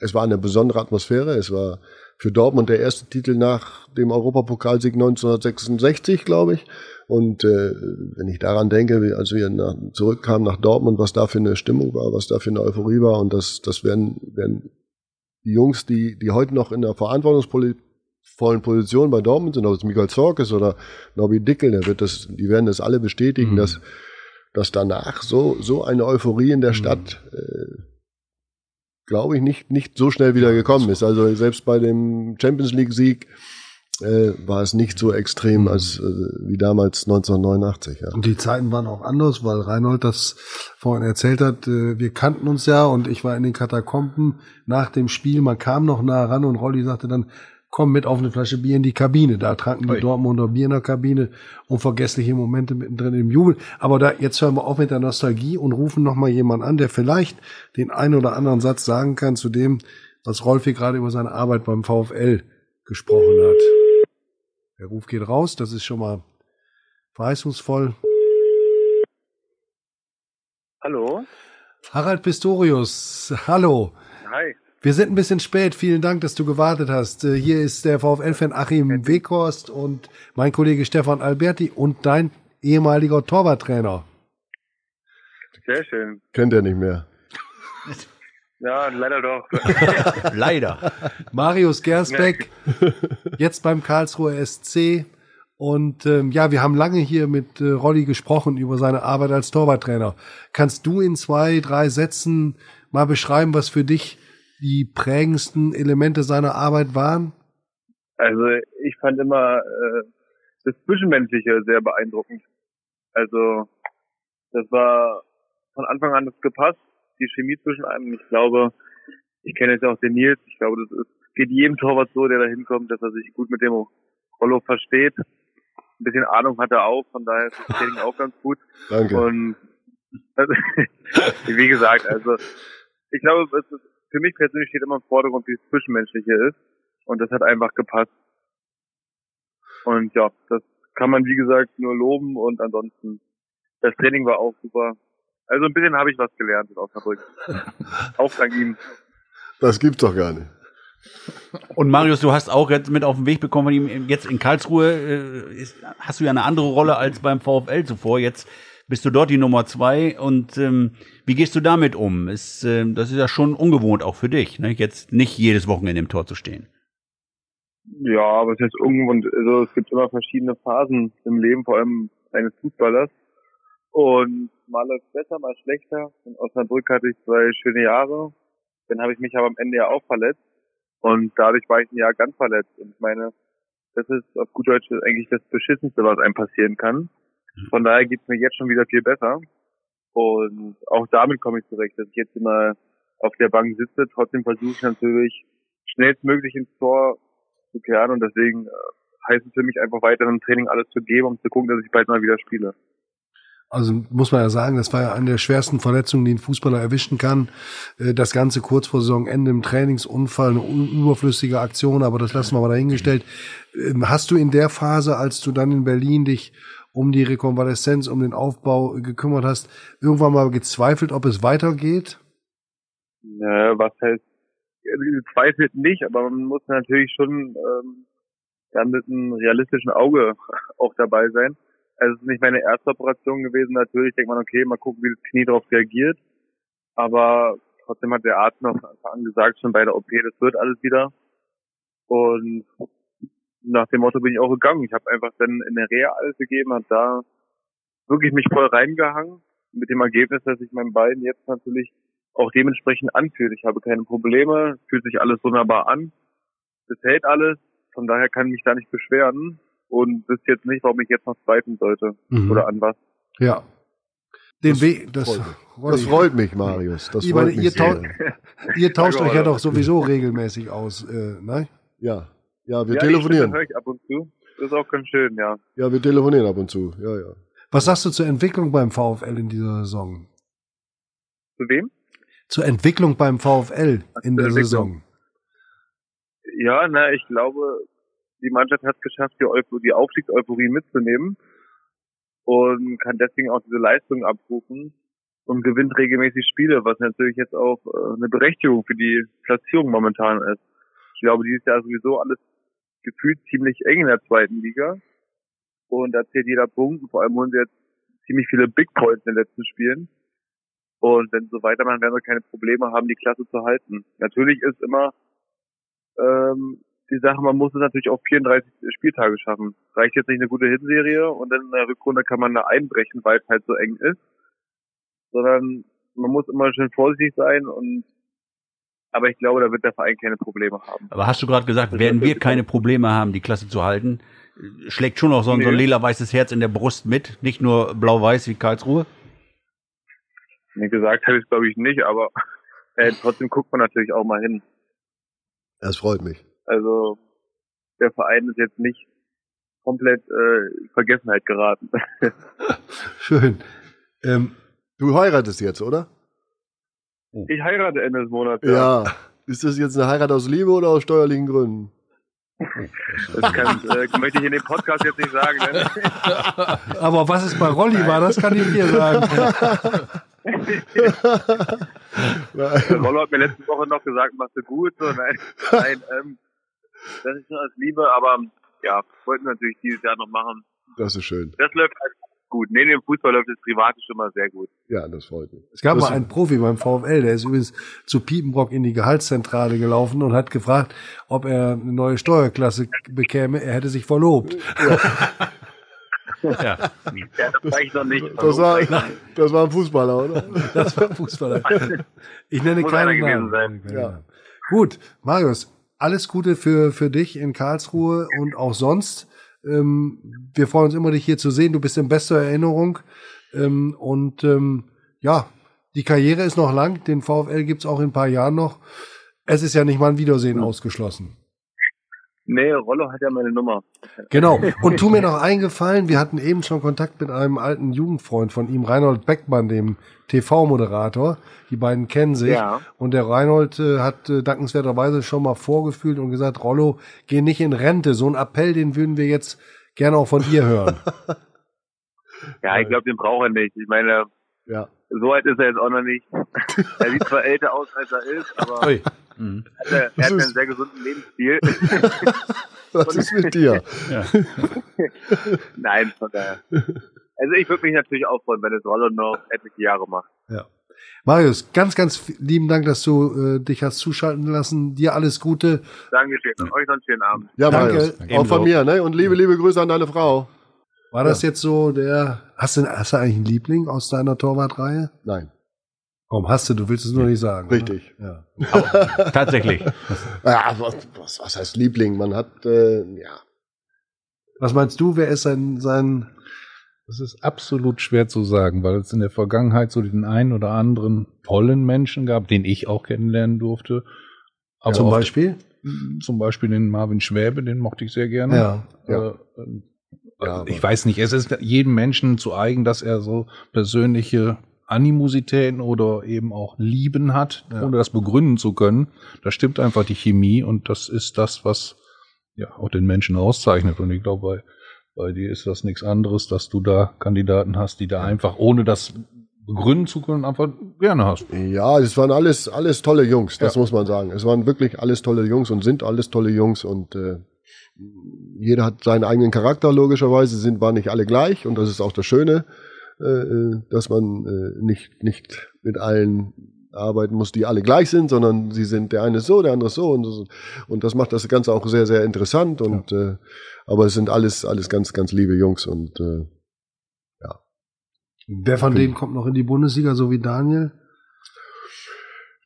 es war eine besondere Atmosphäre. Es war für Dortmund der erste Titel nach dem Europapokalsieg 1966, glaube ich. Und äh, wenn ich daran denke, als wir nach, zurückkamen nach Dortmund, was da für eine Stimmung war, was da für eine Euphorie war, und das, das werden, werden die Jungs, die, die heute noch in der verantwortungsvollen Position bei Dortmund sind, ob es Michael Zorc ist oder Nobby Dickel, der wird das, die werden das alle bestätigen, mhm. dass, dass danach so, so eine Euphorie in der mhm. Stadt, äh, glaube ich, nicht, nicht so schnell wieder gekommen ist. Also selbst bei dem Champions League Sieg äh, war es nicht so extrem als äh, wie damals 1989. Ja. Und die Zeiten waren auch anders, weil Reinhold das vorhin erzählt hat. Äh, wir kannten uns ja und ich war in den Katakomben nach dem Spiel. Man kam noch nah ran und Rolli sagte dann, komm mit auf eine Flasche Bier in die Kabine. Da tranken die Ui. Dortmunder Bier in der Kabine. Unvergessliche Momente mittendrin im Jubel. Aber da, jetzt hören wir auf mit der Nostalgie und rufen nochmal jemanden an, der vielleicht den einen oder anderen Satz sagen kann zu dem, was Rolf hier gerade über seine Arbeit beim VfL gesprochen hat. Der Ruf geht raus, das ist schon mal verheißungsvoll. Hallo? Harald Pistorius, hallo. Hi. Wir sind ein bisschen spät. Vielen Dank, dass du gewartet hast. Äh, Hier ist der VfL-Fan Achim Weghorst und mein Kollege Stefan Alberti und dein ehemaliger Torwarttrainer. Sehr schön. Kennt er nicht mehr. Ja, leider doch. Leider. Marius Gersbeck, jetzt beim Karlsruher SC. Und ähm, ja, wir haben lange hier mit äh, Rolli gesprochen über seine Arbeit als Torwarttrainer. Kannst du in zwei, drei Sätzen mal beschreiben, was für dich die prägendsten Elemente seiner Arbeit waren? Also ich fand immer äh, das Zwischenmenschliche sehr beeindruckend. Also das war von Anfang an das gepasst, die Chemie zwischen einem. Ich glaube, ich kenne jetzt auch den Nils, ich glaube, das ist, geht jedem Torwart so, der da hinkommt, dass er sich gut mit dem Rollo versteht. Ein bisschen Ahnung hat er auch, von daher ist das Training auch ganz gut. Danke. Und also, wie gesagt, also ich glaube, es ist, für mich persönlich steht immer im Vordergrund, wie es Zwischenmenschliche ist. Und das hat einfach gepasst. Und ja, das kann man wie gesagt nur loben und ansonsten das Training war auch super. Also ein bisschen habe ich was gelernt in Osnabrück. auch dank ihm. Das gibt's doch gar nicht. Und Marius, du hast auch jetzt mit auf den Weg bekommen, jetzt in Karlsruhe äh, hast du ja eine andere Rolle als beim VfL zuvor. Jetzt bist du dort die Nummer zwei. Und ähm, wie gehst du damit um? Ist, äh, das ist ja schon ungewohnt auch für dich, ne? jetzt nicht jedes Wochenende im Tor zu stehen. Ja, aber es ist ungewohnt. Also es gibt immer verschiedene Phasen im Leben, vor allem eines Fußballers. Und mal läuft besser, mal schlechter. In Osnabrück hatte ich zwei schöne Jahre. Dann habe ich mich aber am Ende ja auch verletzt. Und dadurch war ich ein Jahr ganz verletzt. Und ich meine, das ist auf gut Deutsch eigentlich das Beschissenste, was einem passieren kann. Von daher geht's mir jetzt schon wieder viel besser. Und auch damit komme ich zurecht, dass ich jetzt immer auf der Bank sitze. Trotzdem versuche ich natürlich schnellstmöglich ins Tor zu kehren. Und deswegen äh, heißt es für mich einfach weiter im Training alles zu geben, um zu gucken, dass ich bald mal wieder spiele. Also muss man ja sagen, das war ja eine der schwersten Verletzungen, die ein Fußballer erwischen kann. Äh, Das Ganze kurz vor Saisonende im Trainingsunfall, eine überflüssige Aktion, aber das lassen wir mal dahingestellt. Ähm, Hast du in der Phase, als du dann in Berlin dich um die Rekonvaleszenz, um den Aufbau gekümmert hast, irgendwann mal gezweifelt, ob es weitergeht? Ja, was heißt, äh, zweifelt nicht, aber man muss natürlich schon ähm, dann mit einem realistischen Auge auch dabei sein. Also es ist nicht meine erste Operation gewesen. Natürlich denkt man, okay, mal gucken, wie das Knie darauf reagiert. Aber trotzdem hat der Arzt noch von Anfang an gesagt, schon bei der OP, das wird alles wieder. Und nach dem Motto bin ich auch gegangen. Ich habe einfach dann in der Reha alles gegeben, habe da wirklich mich voll reingehangen. Mit dem Ergebnis, dass sich mein Bein jetzt natürlich auch dementsprechend anfühlt. Ich habe keine Probleme, fühlt sich alles wunderbar an. Es hält alles, von daher kann ich mich da nicht beschweren und wüsste jetzt nicht, warum ich jetzt noch zweifeln sollte Mhm. oder an was. Ja. Den Das Weg, das, freut Das freut mich, Marius. Das Ich freut meine, mich ihr, sehr. tau ihr tauscht euch ja doch sowieso regelmäßig aus, äh, ne? Ja, ja, wir ja, telefonieren. Die höre ich ab und zu. Das ist auch ganz schön, ja. Ja, wir telefonieren ab und zu. Ja, ja. Was sagst du zur Entwicklung beim VfL in dieser Saison? Zu wem? Zur Entwicklung beim VfL in der. Saison. Ja, na, ich glaube, die Mannschaft hat es geschafft, die, Eupho die Aufstiegseuphorie mitzunehmen und kann deswegen auch diese Leistung abrufen und gewinnt regelmäßig Spiele, was natürlich jetzt auch äh, eine Berechtigung für die Platzierung momentan ist. Ich glaube, dieses Jahr ist sowieso alles gefühlt ziemlich eng in der zweiten Liga und da zählt jeder Punkt und vor allem holen sie jetzt ziemlich viele Big Points in den letzten Spielen. Und wenn sie so weitermachen, werden wir keine Probleme haben, die Klasse zu halten. Natürlich ist immer ähm, die Sache, man muss es natürlich auf 34 Spieltage schaffen. Reicht jetzt nicht eine gute Hinserie und dann in der Rückrunde kann man da einbrechen, weil es halt so eng ist. Sondern man muss immer schön vorsichtig sein und aber ich glaube, da wird der Verein keine Probleme haben. Aber hast du gerade gesagt, werden wir keine Probleme haben, die Klasse zu halten? Schlägt schon noch so ein, so ein Nee. lila-weißes Herz in der Brust mit, nicht nur blau-weiß wie Karlsruhe? Wie gesagt, habe ich glaube ich nicht, aber äh, trotzdem guckt man natürlich auch mal hin. Das freut mich. Also der Verein ist jetzt nicht komplett äh, in Vergessenheit geraten. Schön. Ähm, Du heiratest jetzt, oder? Ich heirate Ende des Monats. Ja. Ist das jetzt eine Heirat aus Liebe oder aus steuerlichen Gründen? Das kann, äh, möchte ich in dem Podcast jetzt nicht sagen. Ne? aber was es bei Rolli war, das kann ich dir sagen. Rollo hat mir letzte Woche noch gesagt, machst du gut. So, nein, nein ähm, das ist nur als Liebe, aber ja, wollten wir natürlich dieses Jahr noch machen. Das ist schön. Das läuft halt gut. Neben dem Fußball läuft es privat schon mal sehr gut. Ja, das freut mich. Es gab Das- mal einen Profi beim VfL, der ist übrigens zu Piepenbrock in die Gehaltszentrale gelaufen und hat gefragt, ob er eine neue Steuerklasse bekäme. Er hätte sich verlobt. Ja. Ja, das war ich noch nicht. Das war, das war ein Fußballer, oder? Das war ein Fußballer. Ich nenne keine Namen. sein. Ja. Gut, Marius, alles Gute für, für dich in Karlsruhe und auch sonst. Ähm, wir freuen uns immer, dich hier zu sehen. Du bist in bester Erinnerung. Ähm, und ähm, ja, die Karriere ist noch lang. Den VfL gibt's auch in ein paar Jahren noch. Es ist ja nicht mal ein Wiedersehen ausgeschlossen. Nee, Rollo hat ja meine Nummer. Genau. Und tu mir noch eingefallen, wir hatten eben schon Kontakt mit einem alten Jugendfreund von ihm, Reinhold Beckmann, dem TV-Moderator. Die beiden kennen sich. Ja. Und der Reinhold äh, hat äh, dankenswerterweise schon mal vorgefühlt und gesagt, Rollo, geh nicht in Rente. So ein Appell, den würden wir jetzt gerne auch von dir hören. Ja, ich glaube, den braucht er nicht. Ich meine, Ja. So alt ist er jetzt auch noch nicht. er sieht zwar älter aus, als er ist, aber Ui. Er, er hat einen sehr gesunden Lebensstil. Was ist mit dir? Ja. Nein, von daher. Also ich würde mich natürlich auch freuen, wenn es Rollo noch etliche Jahre macht. Marius, ganz, ganz lieben Dank, dass du äh, dich hast zuschalten lassen. Dir alles Gute. Dankeschön. Und euch noch einen schönen Abend. Ja, Danke. Marius. Auch Ebenso. von mir, ne? Und liebe, liebe Grüße an deine Frau. War das jetzt so der, hast du, hast du eigentlich einen Liebling aus deiner Torwartreihe? Nein, Warum hast du? Du willst es nur nicht sagen. richtig. Oder? Ja. Tatsächlich. Ja, was, was, heißt Liebling? Man hat, äh, ja. Was meinst du? Wer ist sein, sein, Das ist absolut schwer zu sagen, weil es in der Vergangenheit so den einen oder anderen tollen Menschen gab, den ich auch kennenlernen durfte. Aber zum Beispiel? Zum Beispiel den Marvin Schwäbe, den mochte ich sehr gerne. Ja. Ja. Äh, Ja, ich weiß nicht, es ist jedem Menschen zu eigen, dass er so persönliche Animositäten oder eben auch Lieben hat, Ja. ohne das begründen zu können. Da stimmt einfach die Chemie und das ist das, was ja auch den Menschen auszeichnet. Und ich glaube, bei, bei dir ist das nichts anderes, dass du da Kandidaten hast, die da einfach, ohne das begründen zu können, einfach gerne hast. Ja, es waren alles, alles tolle Jungs, das Ja. muss man sagen. Es waren wirklich alles tolle Jungs und sind alles tolle Jungs und äh, jeder hat seinen eigenen Charakter, logischerweise, sind, waren nicht alle gleich und das ist auch das Schöne, äh, äh, dass man äh, nicht, nicht mit allen arbeiten muss, die alle gleich sind, sondern sie sind, der eine ist so, der andere ist so und, so. und das macht das Ganze auch sehr, sehr interessant und äh, aber es sind alles, alles ganz, ganz liebe Jungs und äh, Wer von denen kommt noch in die Bundesliga, so wie Daniel?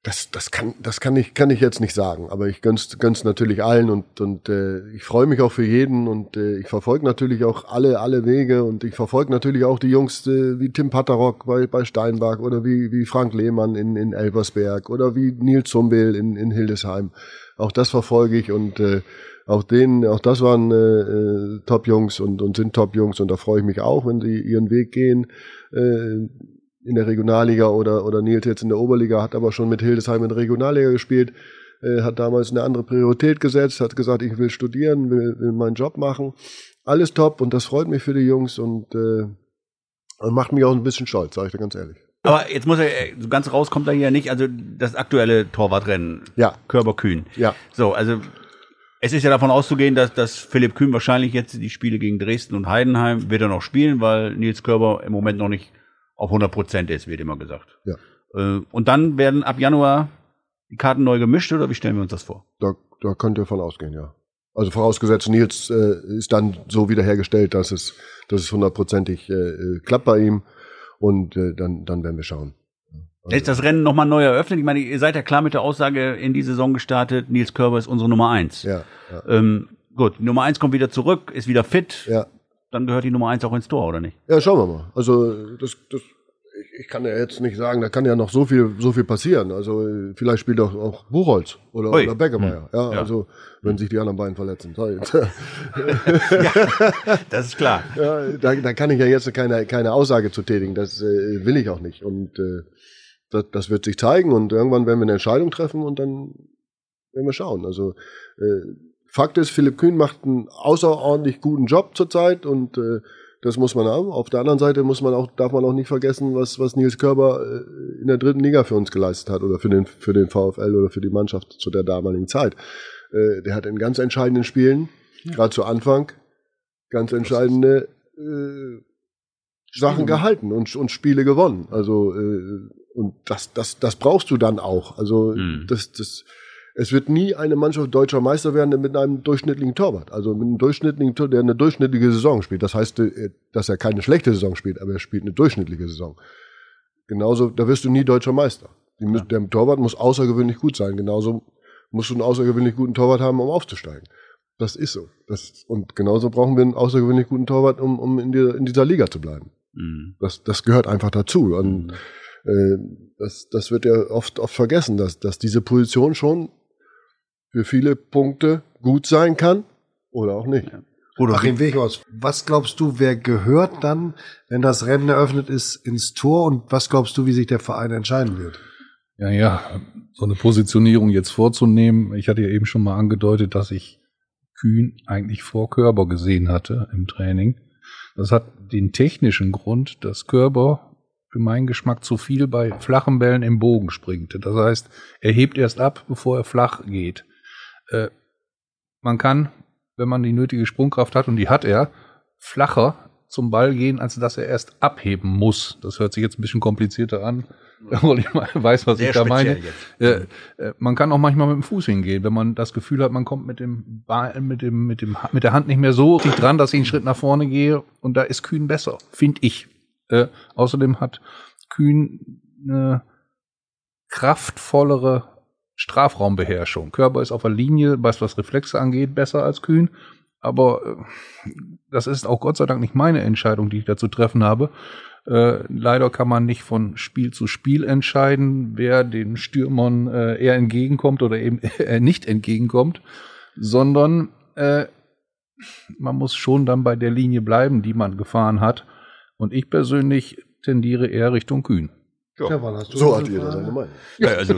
Das, das kann, das kann ich, kann ich jetzt nicht sagen, aber ich gönn's, gönn's natürlich allen und, und äh, ich freue mich auch für jeden und äh, ich verfolge natürlich auch alle, alle Wege und ich verfolge natürlich auch die Jungs äh, wie Tim Patterock bei, bei Steinbach oder wie, wie Frank Lehmann in, in Elversberg oder wie Nils Zumbel in, in Hildesheim. Auch das verfolge ich und äh, auch denen, auch das waren äh, äh, Top-Jungs und, und sind Top-Jungs und da freue ich mich auch, wenn sie ihren Weg gehen. Äh, in der Regionalliga oder, oder Nils jetzt in der Oberliga, hat aber schon mit Hildesheim in der Regionalliga gespielt, äh, hat damals eine andere Priorität gesetzt, hat gesagt, ich will studieren, will, will meinen Job machen. Alles top und das freut mich für die Jungs und, äh, und macht mich auch ein bisschen stolz, sage ich dir ganz ehrlich. Aber jetzt muss er, so ganz raus kommt er hier nicht. Also das aktuelle Torwartrennen, Ja, Körber Kühn. ja, So, also es ist ja davon auszugehen, dass, dass Philipp Kühn wahrscheinlich jetzt die Spiele gegen Dresden und Heidenheim wird er noch spielen, weil Nils Körber im Moment noch nicht auf 100 Prozent ist, wird immer gesagt. Ja. Äh, und dann werden ab Januar die Karten neu gemischt oder wie stellen wir uns das vor? da, da könnt ihr von ausgehen, ja. Also vorausgesetzt, Nils äh, ist dann so wiederhergestellt, dass es, dass es hundertprozentig äh, äh, klappt bei ihm und äh, dann, dann werden wir schauen. Also, Ist das Rennen nochmal neu eröffnet? Ich meine, ihr seid ja klar mit der Aussage in die Saison gestartet, Nils Körber ist unsere Nummer eins. ja, ja, Ähm, gut, Nummer eins kommt wieder zurück, ist wieder fit, ja. Dann gehört die Nummer eins auch ins Tor, oder nicht? Ja, schauen wir mal. Also das, das, ich kann ja jetzt nicht sagen, da kann ja noch so viel, so viel passieren. Also vielleicht spielt auch, auch Buchholz oder, Ui. oder Beckemeyer. Ja, Ja. also wenn sich die anderen beiden verletzen. Sorry. Das ist klar. ja, da, da kann ich ja jetzt keine, keine Aussage zu tätigen. Das äh, will ich auch nicht. Und äh, das, das wird sich zeigen und irgendwann werden wir eine Entscheidung treffen und dann werden wir schauen. Also äh, Fakt ist, Philipp Kühn macht einen außerordentlich guten Job zurzeit und äh, das muss man haben. Auf der anderen Seite muss man auch, darf man auch nicht vergessen, was, was Nils Körber äh, in der dritten Liga für uns geleistet hat oder für den, für den VfL oder für die Mannschaft zu der damaligen Zeit. Äh, der hat in ganz entscheidenden Spielen, gerade zu Anfang, ganz entscheidende äh, Sachen gehalten und, und Spiele gewonnen. Also äh, und das, das, das brauchst du dann auch. Also Mhm. das, das, es wird nie eine Mannschaft deutscher Meister werden mit einem durchschnittlichen Torwart. Also mit einem durchschnittlichen Tor, der eine durchschnittliche Saison spielt. Das heißt, äh, dass er keine schlechte Saison spielt, aber er spielt eine durchschnittliche Saison. Genauso, da wirst du nie deutscher Meister. Müssen- Der Torwart muss außergewöhnlich gut sein. Genauso musst du einen außergewöhnlich guten Torwart haben, um aufzusteigen. Das ist so. Das, und genauso brauchen wir einen außergewöhnlich guten Torwart, um, um in, dieser, in dieser Liga zu bleiben. Mhm. Das, das gehört einfach dazu. Und äh, das, das wird ja oft, oft vergessen, dass, dass diese Position schon für viele Punkte gut sein kann oder auch nicht. Rudolf, Achim Weghorst, was glaubst du, wer gehört dann, wenn das Rennen eröffnet ist, ins Tor und was glaubst du, wie sich der Verein entscheiden wird? Ja, ja, so eine Positionierung jetzt vorzunehmen. Ich hatte ja eben schon mal angedeutet, dass ich Kühn eigentlich vor Körber gesehen hatte im Training. Das hat den technischen Grund, dass Körber für meinen Geschmack zu viel bei flachen Bällen im Bogen springt. Das heißt, er hebt erst ab, bevor er flach geht. Äh, man kann, wenn man die nötige Sprungkraft hat, und die hat er, flacher zum Ball gehen, als dass er erst abheben muss. Das hört sich jetzt ein bisschen komplizierter an, weil ich weiß, was Sehr ich da meine. Äh, äh, man kann auch manchmal mit dem Fuß hingehen, wenn man das Gefühl hat, man kommt mit dem Ball, mit dem, mit dem, mit der Hand nicht mehr so richtig dran, dass ich einen Schritt nach vorne gehe und da ist Kühn besser, finde ich. Äh, außerdem hat Kühn eine kraftvollere Strafraumbeherrschung. Körper ist auf der Linie, was was Reflexe angeht, besser als Kühn. Aber äh, das ist auch Gott sei Dank nicht meine Entscheidung, die ich da zu treffen habe. Äh, leider kann man nicht von Spiel zu Spiel entscheiden, wer den Stürmern äh, eher entgegenkommt oder eben äh, nicht entgegenkommt, sondern äh, man muss schon dann bei der Linie bleiben, die man gefahren hat. Und ich persönlich tendiere eher Richtung Kühn. Stefan, hast du So hat jeder seine Meinung. Ja, also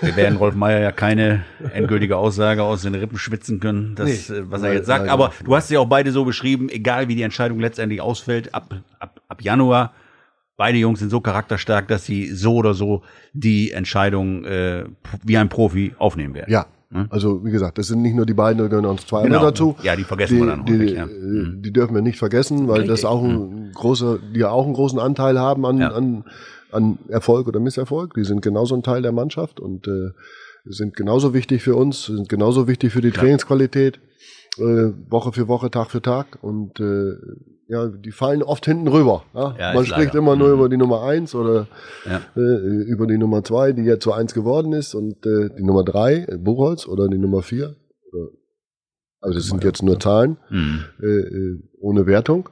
wir werden Rolf Meier ja keine endgültige Aussage aus den Rippen schwitzen können, das, Nee. äh, was er jetzt sagt. Aber du hast ja auch beide so beschrieben, egal wie die Entscheidung letztendlich ausfällt, ab, ab, ab Januar, beide Jungs sind so charakterstark, dass sie so oder so die Entscheidung äh, wie ein Profi aufnehmen werden. Ja. Hm? Also wie gesagt, das sind nicht nur die beiden, da gehören uns zwei Genau. andere dazu. Ja, die vergessen die, wir dann die, häufig, ja. äh, Mhm. die dürfen wir nicht vergessen, weil das Richtig. auch ein großer, die ja auch einen großen Anteil haben an, Ja. an, an Erfolg oder Misserfolg. Die sind genauso ein Teil der Mannschaft und äh, sind genauso wichtig für uns, sind genauso wichtig für die Klar. Trainingsqualität, äh, Woche für Woche, Tag für Tag. Und äh, ja, die fallen oft hinten rüber. Ja? Ja, Man spricht leider. immer nur Mhm. über die Nummer eins oder Ja. äh, über die Nummer zwei, die jetzt zu eins geworden ist, und äh, die Nummer drei, äh, Buchholz, oder die Nummer vier. Also das sind jetzt nur Zahlen, Hm. äh, äh, ohne Wertung,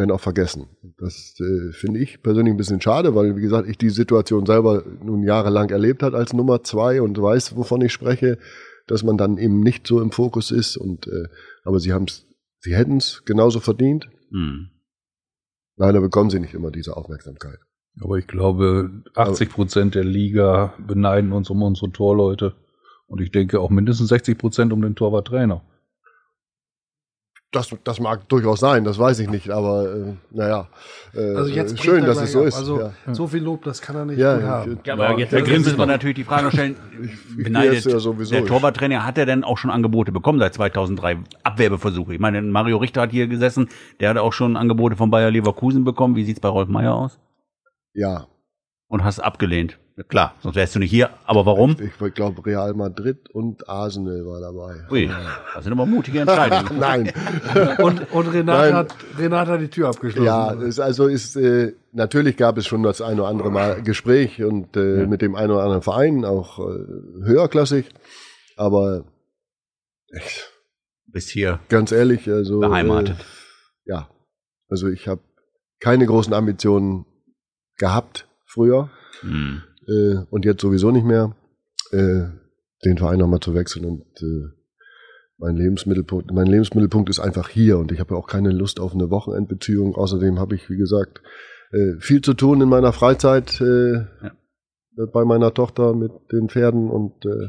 werden auch vergessen. Das äh, finde ich persönlich ein bisschen schade, weil, wie gesagt, ich die Situation selber nun jahrelang erlebt hat als Nummer zwei und weiß, wovon ich spreche, dass man dann eben nicht so im Fokus ist. Und äh, aber sie haben es, sie hätten es genauso verdient. Hm. Leider bekommen sie nicht immer diese Aufmerksamkeit. Aber ich glaube, 80 Prozent der Liga beneiden uns um unsere Torleute. Und ich denke auch mindestens 60 Prozent um den Torwarttrainer. Das, das mag durchaus sein, das weiß ich nicht, aber äh, naja. Äh, Also jetzt schön, dass es so ab. ist. Also ja. so viel Lob, das kann er nicht Ja, gut ja, haben. Ja, aber jetzt, müssen wir natürlich die Frage noch stellen, gehe beneidet ja sowieso. der Torwarttrainer, hat er denn auch schon Angebote bekommen seit 2003? Abwerbeversuche. Ich meine, Mario Richter hat hier gesessen, der hat auch schon Angebote von Bayer Leverkusen bekommen. Wie sieht's bei Rolf Meier aus? Ja, Und hast abgelehnt. Klar, sonst wärst du nicht hier. Aber warum? ich glaube Real Madrid und Arsenal war dabei. Ui, das sind aber mutige Entscheidungen. Nein. Und, und Renate, Nein. hat, Renate hat die Tür abgeschlossen. Ja, es, also ist äh, natürlich gab es schon das eine oder andere Mal Gespräch und äh, Ja. mit dem einen oder anderen Verein, auch äh, höherklassig. Aber ich, Bist hier ganz ehrlich, also beheimatet. Äh, ja, also ich habe keine großen Ambitionen, gehabt früher Hm. Äh, und jetzt sowieso nicht mehr, äh, den Verein nochmal zu wechseln und äh, mein Lebensmittelpunkt, mein Lebensmittelpunkt ist einfach hier und ich habe ja auch keine Lust auf eine Wochenendbeziehung. Außerdem habe ich, wie gesagt, äh, viel zu tun in meiner Freizeit äh, bei meiner Tochter mit den Pferden und äh,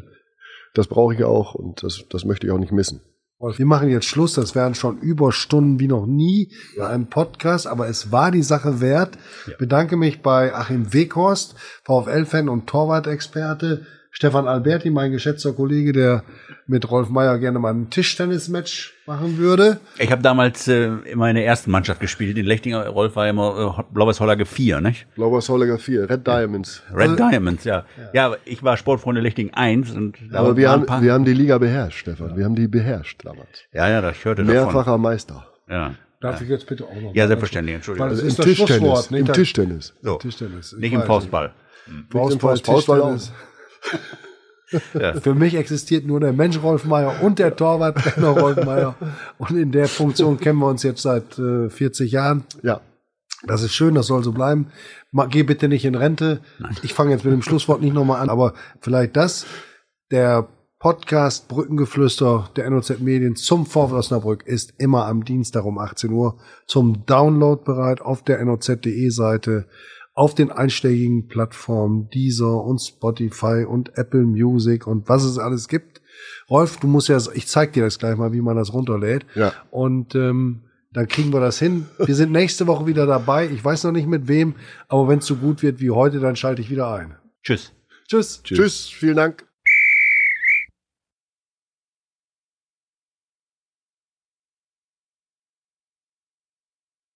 das brauche ich auch und das, das möchte ich auch nicht missen. Wir machen jetzt Schluss. Das wären schon Überstunden wie noch nie bei einem Podcast, aber es war die Sache wert. Bedanke mich bei Achim Weghorst, VfL-Fan und Torwart-Experte. Stefan Alberti, mein geschätzter Kollege, der mit Rolf Meyer gerne mal ein Tischtennis-Match machen würde. Ich habe damals äh, in meiner ersten Mannschaft gespielt. In Lechtinger Rolf war ja immer äh, Blaues Holger 4, nicht? Blauer Solliger 4, Red Diamonds. Red Diamonds, ja. ja. aber ich war Sportfreunde Lechting 1 und da Aber wir haben, wir haben die Liga beherrscht, Stefan. Wir haben die beherrscht damals. Ja, ja, das hörte davon. Mehrfacher Meister. Ja. Darf ich jetzt bitte auch noch? ja, selbstverständlich, Entschuldigung. Also das im Tischtennis. Im Tischtennis. so. Tischtennis. Ich Nicht im Faustball. Faustball, Faust- Faustball Tischtennis. Für mich existiert nur der Mensch Rolf Meier und der Torwarttrainer Rolf Meier. Und in der Funktion kennen wir uns jetzt seit äh, 40 Jahren. Ja. Das ist schön, das soll so bleiben. Ma, geh bitte nicht in Rente. Ich fange jetzt mit dem Schlusswort nicht nochmal an, aber vielleicht das. Der Podcast Brückengeflüster der NOZ Medien zum VfL Osnabrück ist immer am Dienstag um 18 Uhr zum Download bereit auf der noz.de Seite, auf den einschlägigen Plattformen Deezer und Spotify und Apple Music und was es alles gibt. Rolf, du musst ja, ich zeig dir das gleich mal, wie man das runterlädt. Ja. Und ähm, dann kriegen wir das hin. Wir sind nächste Woche wieder dabei. Ich weiß noch nicht mit wem, aber wenn es so gut wird wie heute, dann schalte ich wieder ein. Tschüss. Tschüss. Tschüss. Vielen Dank.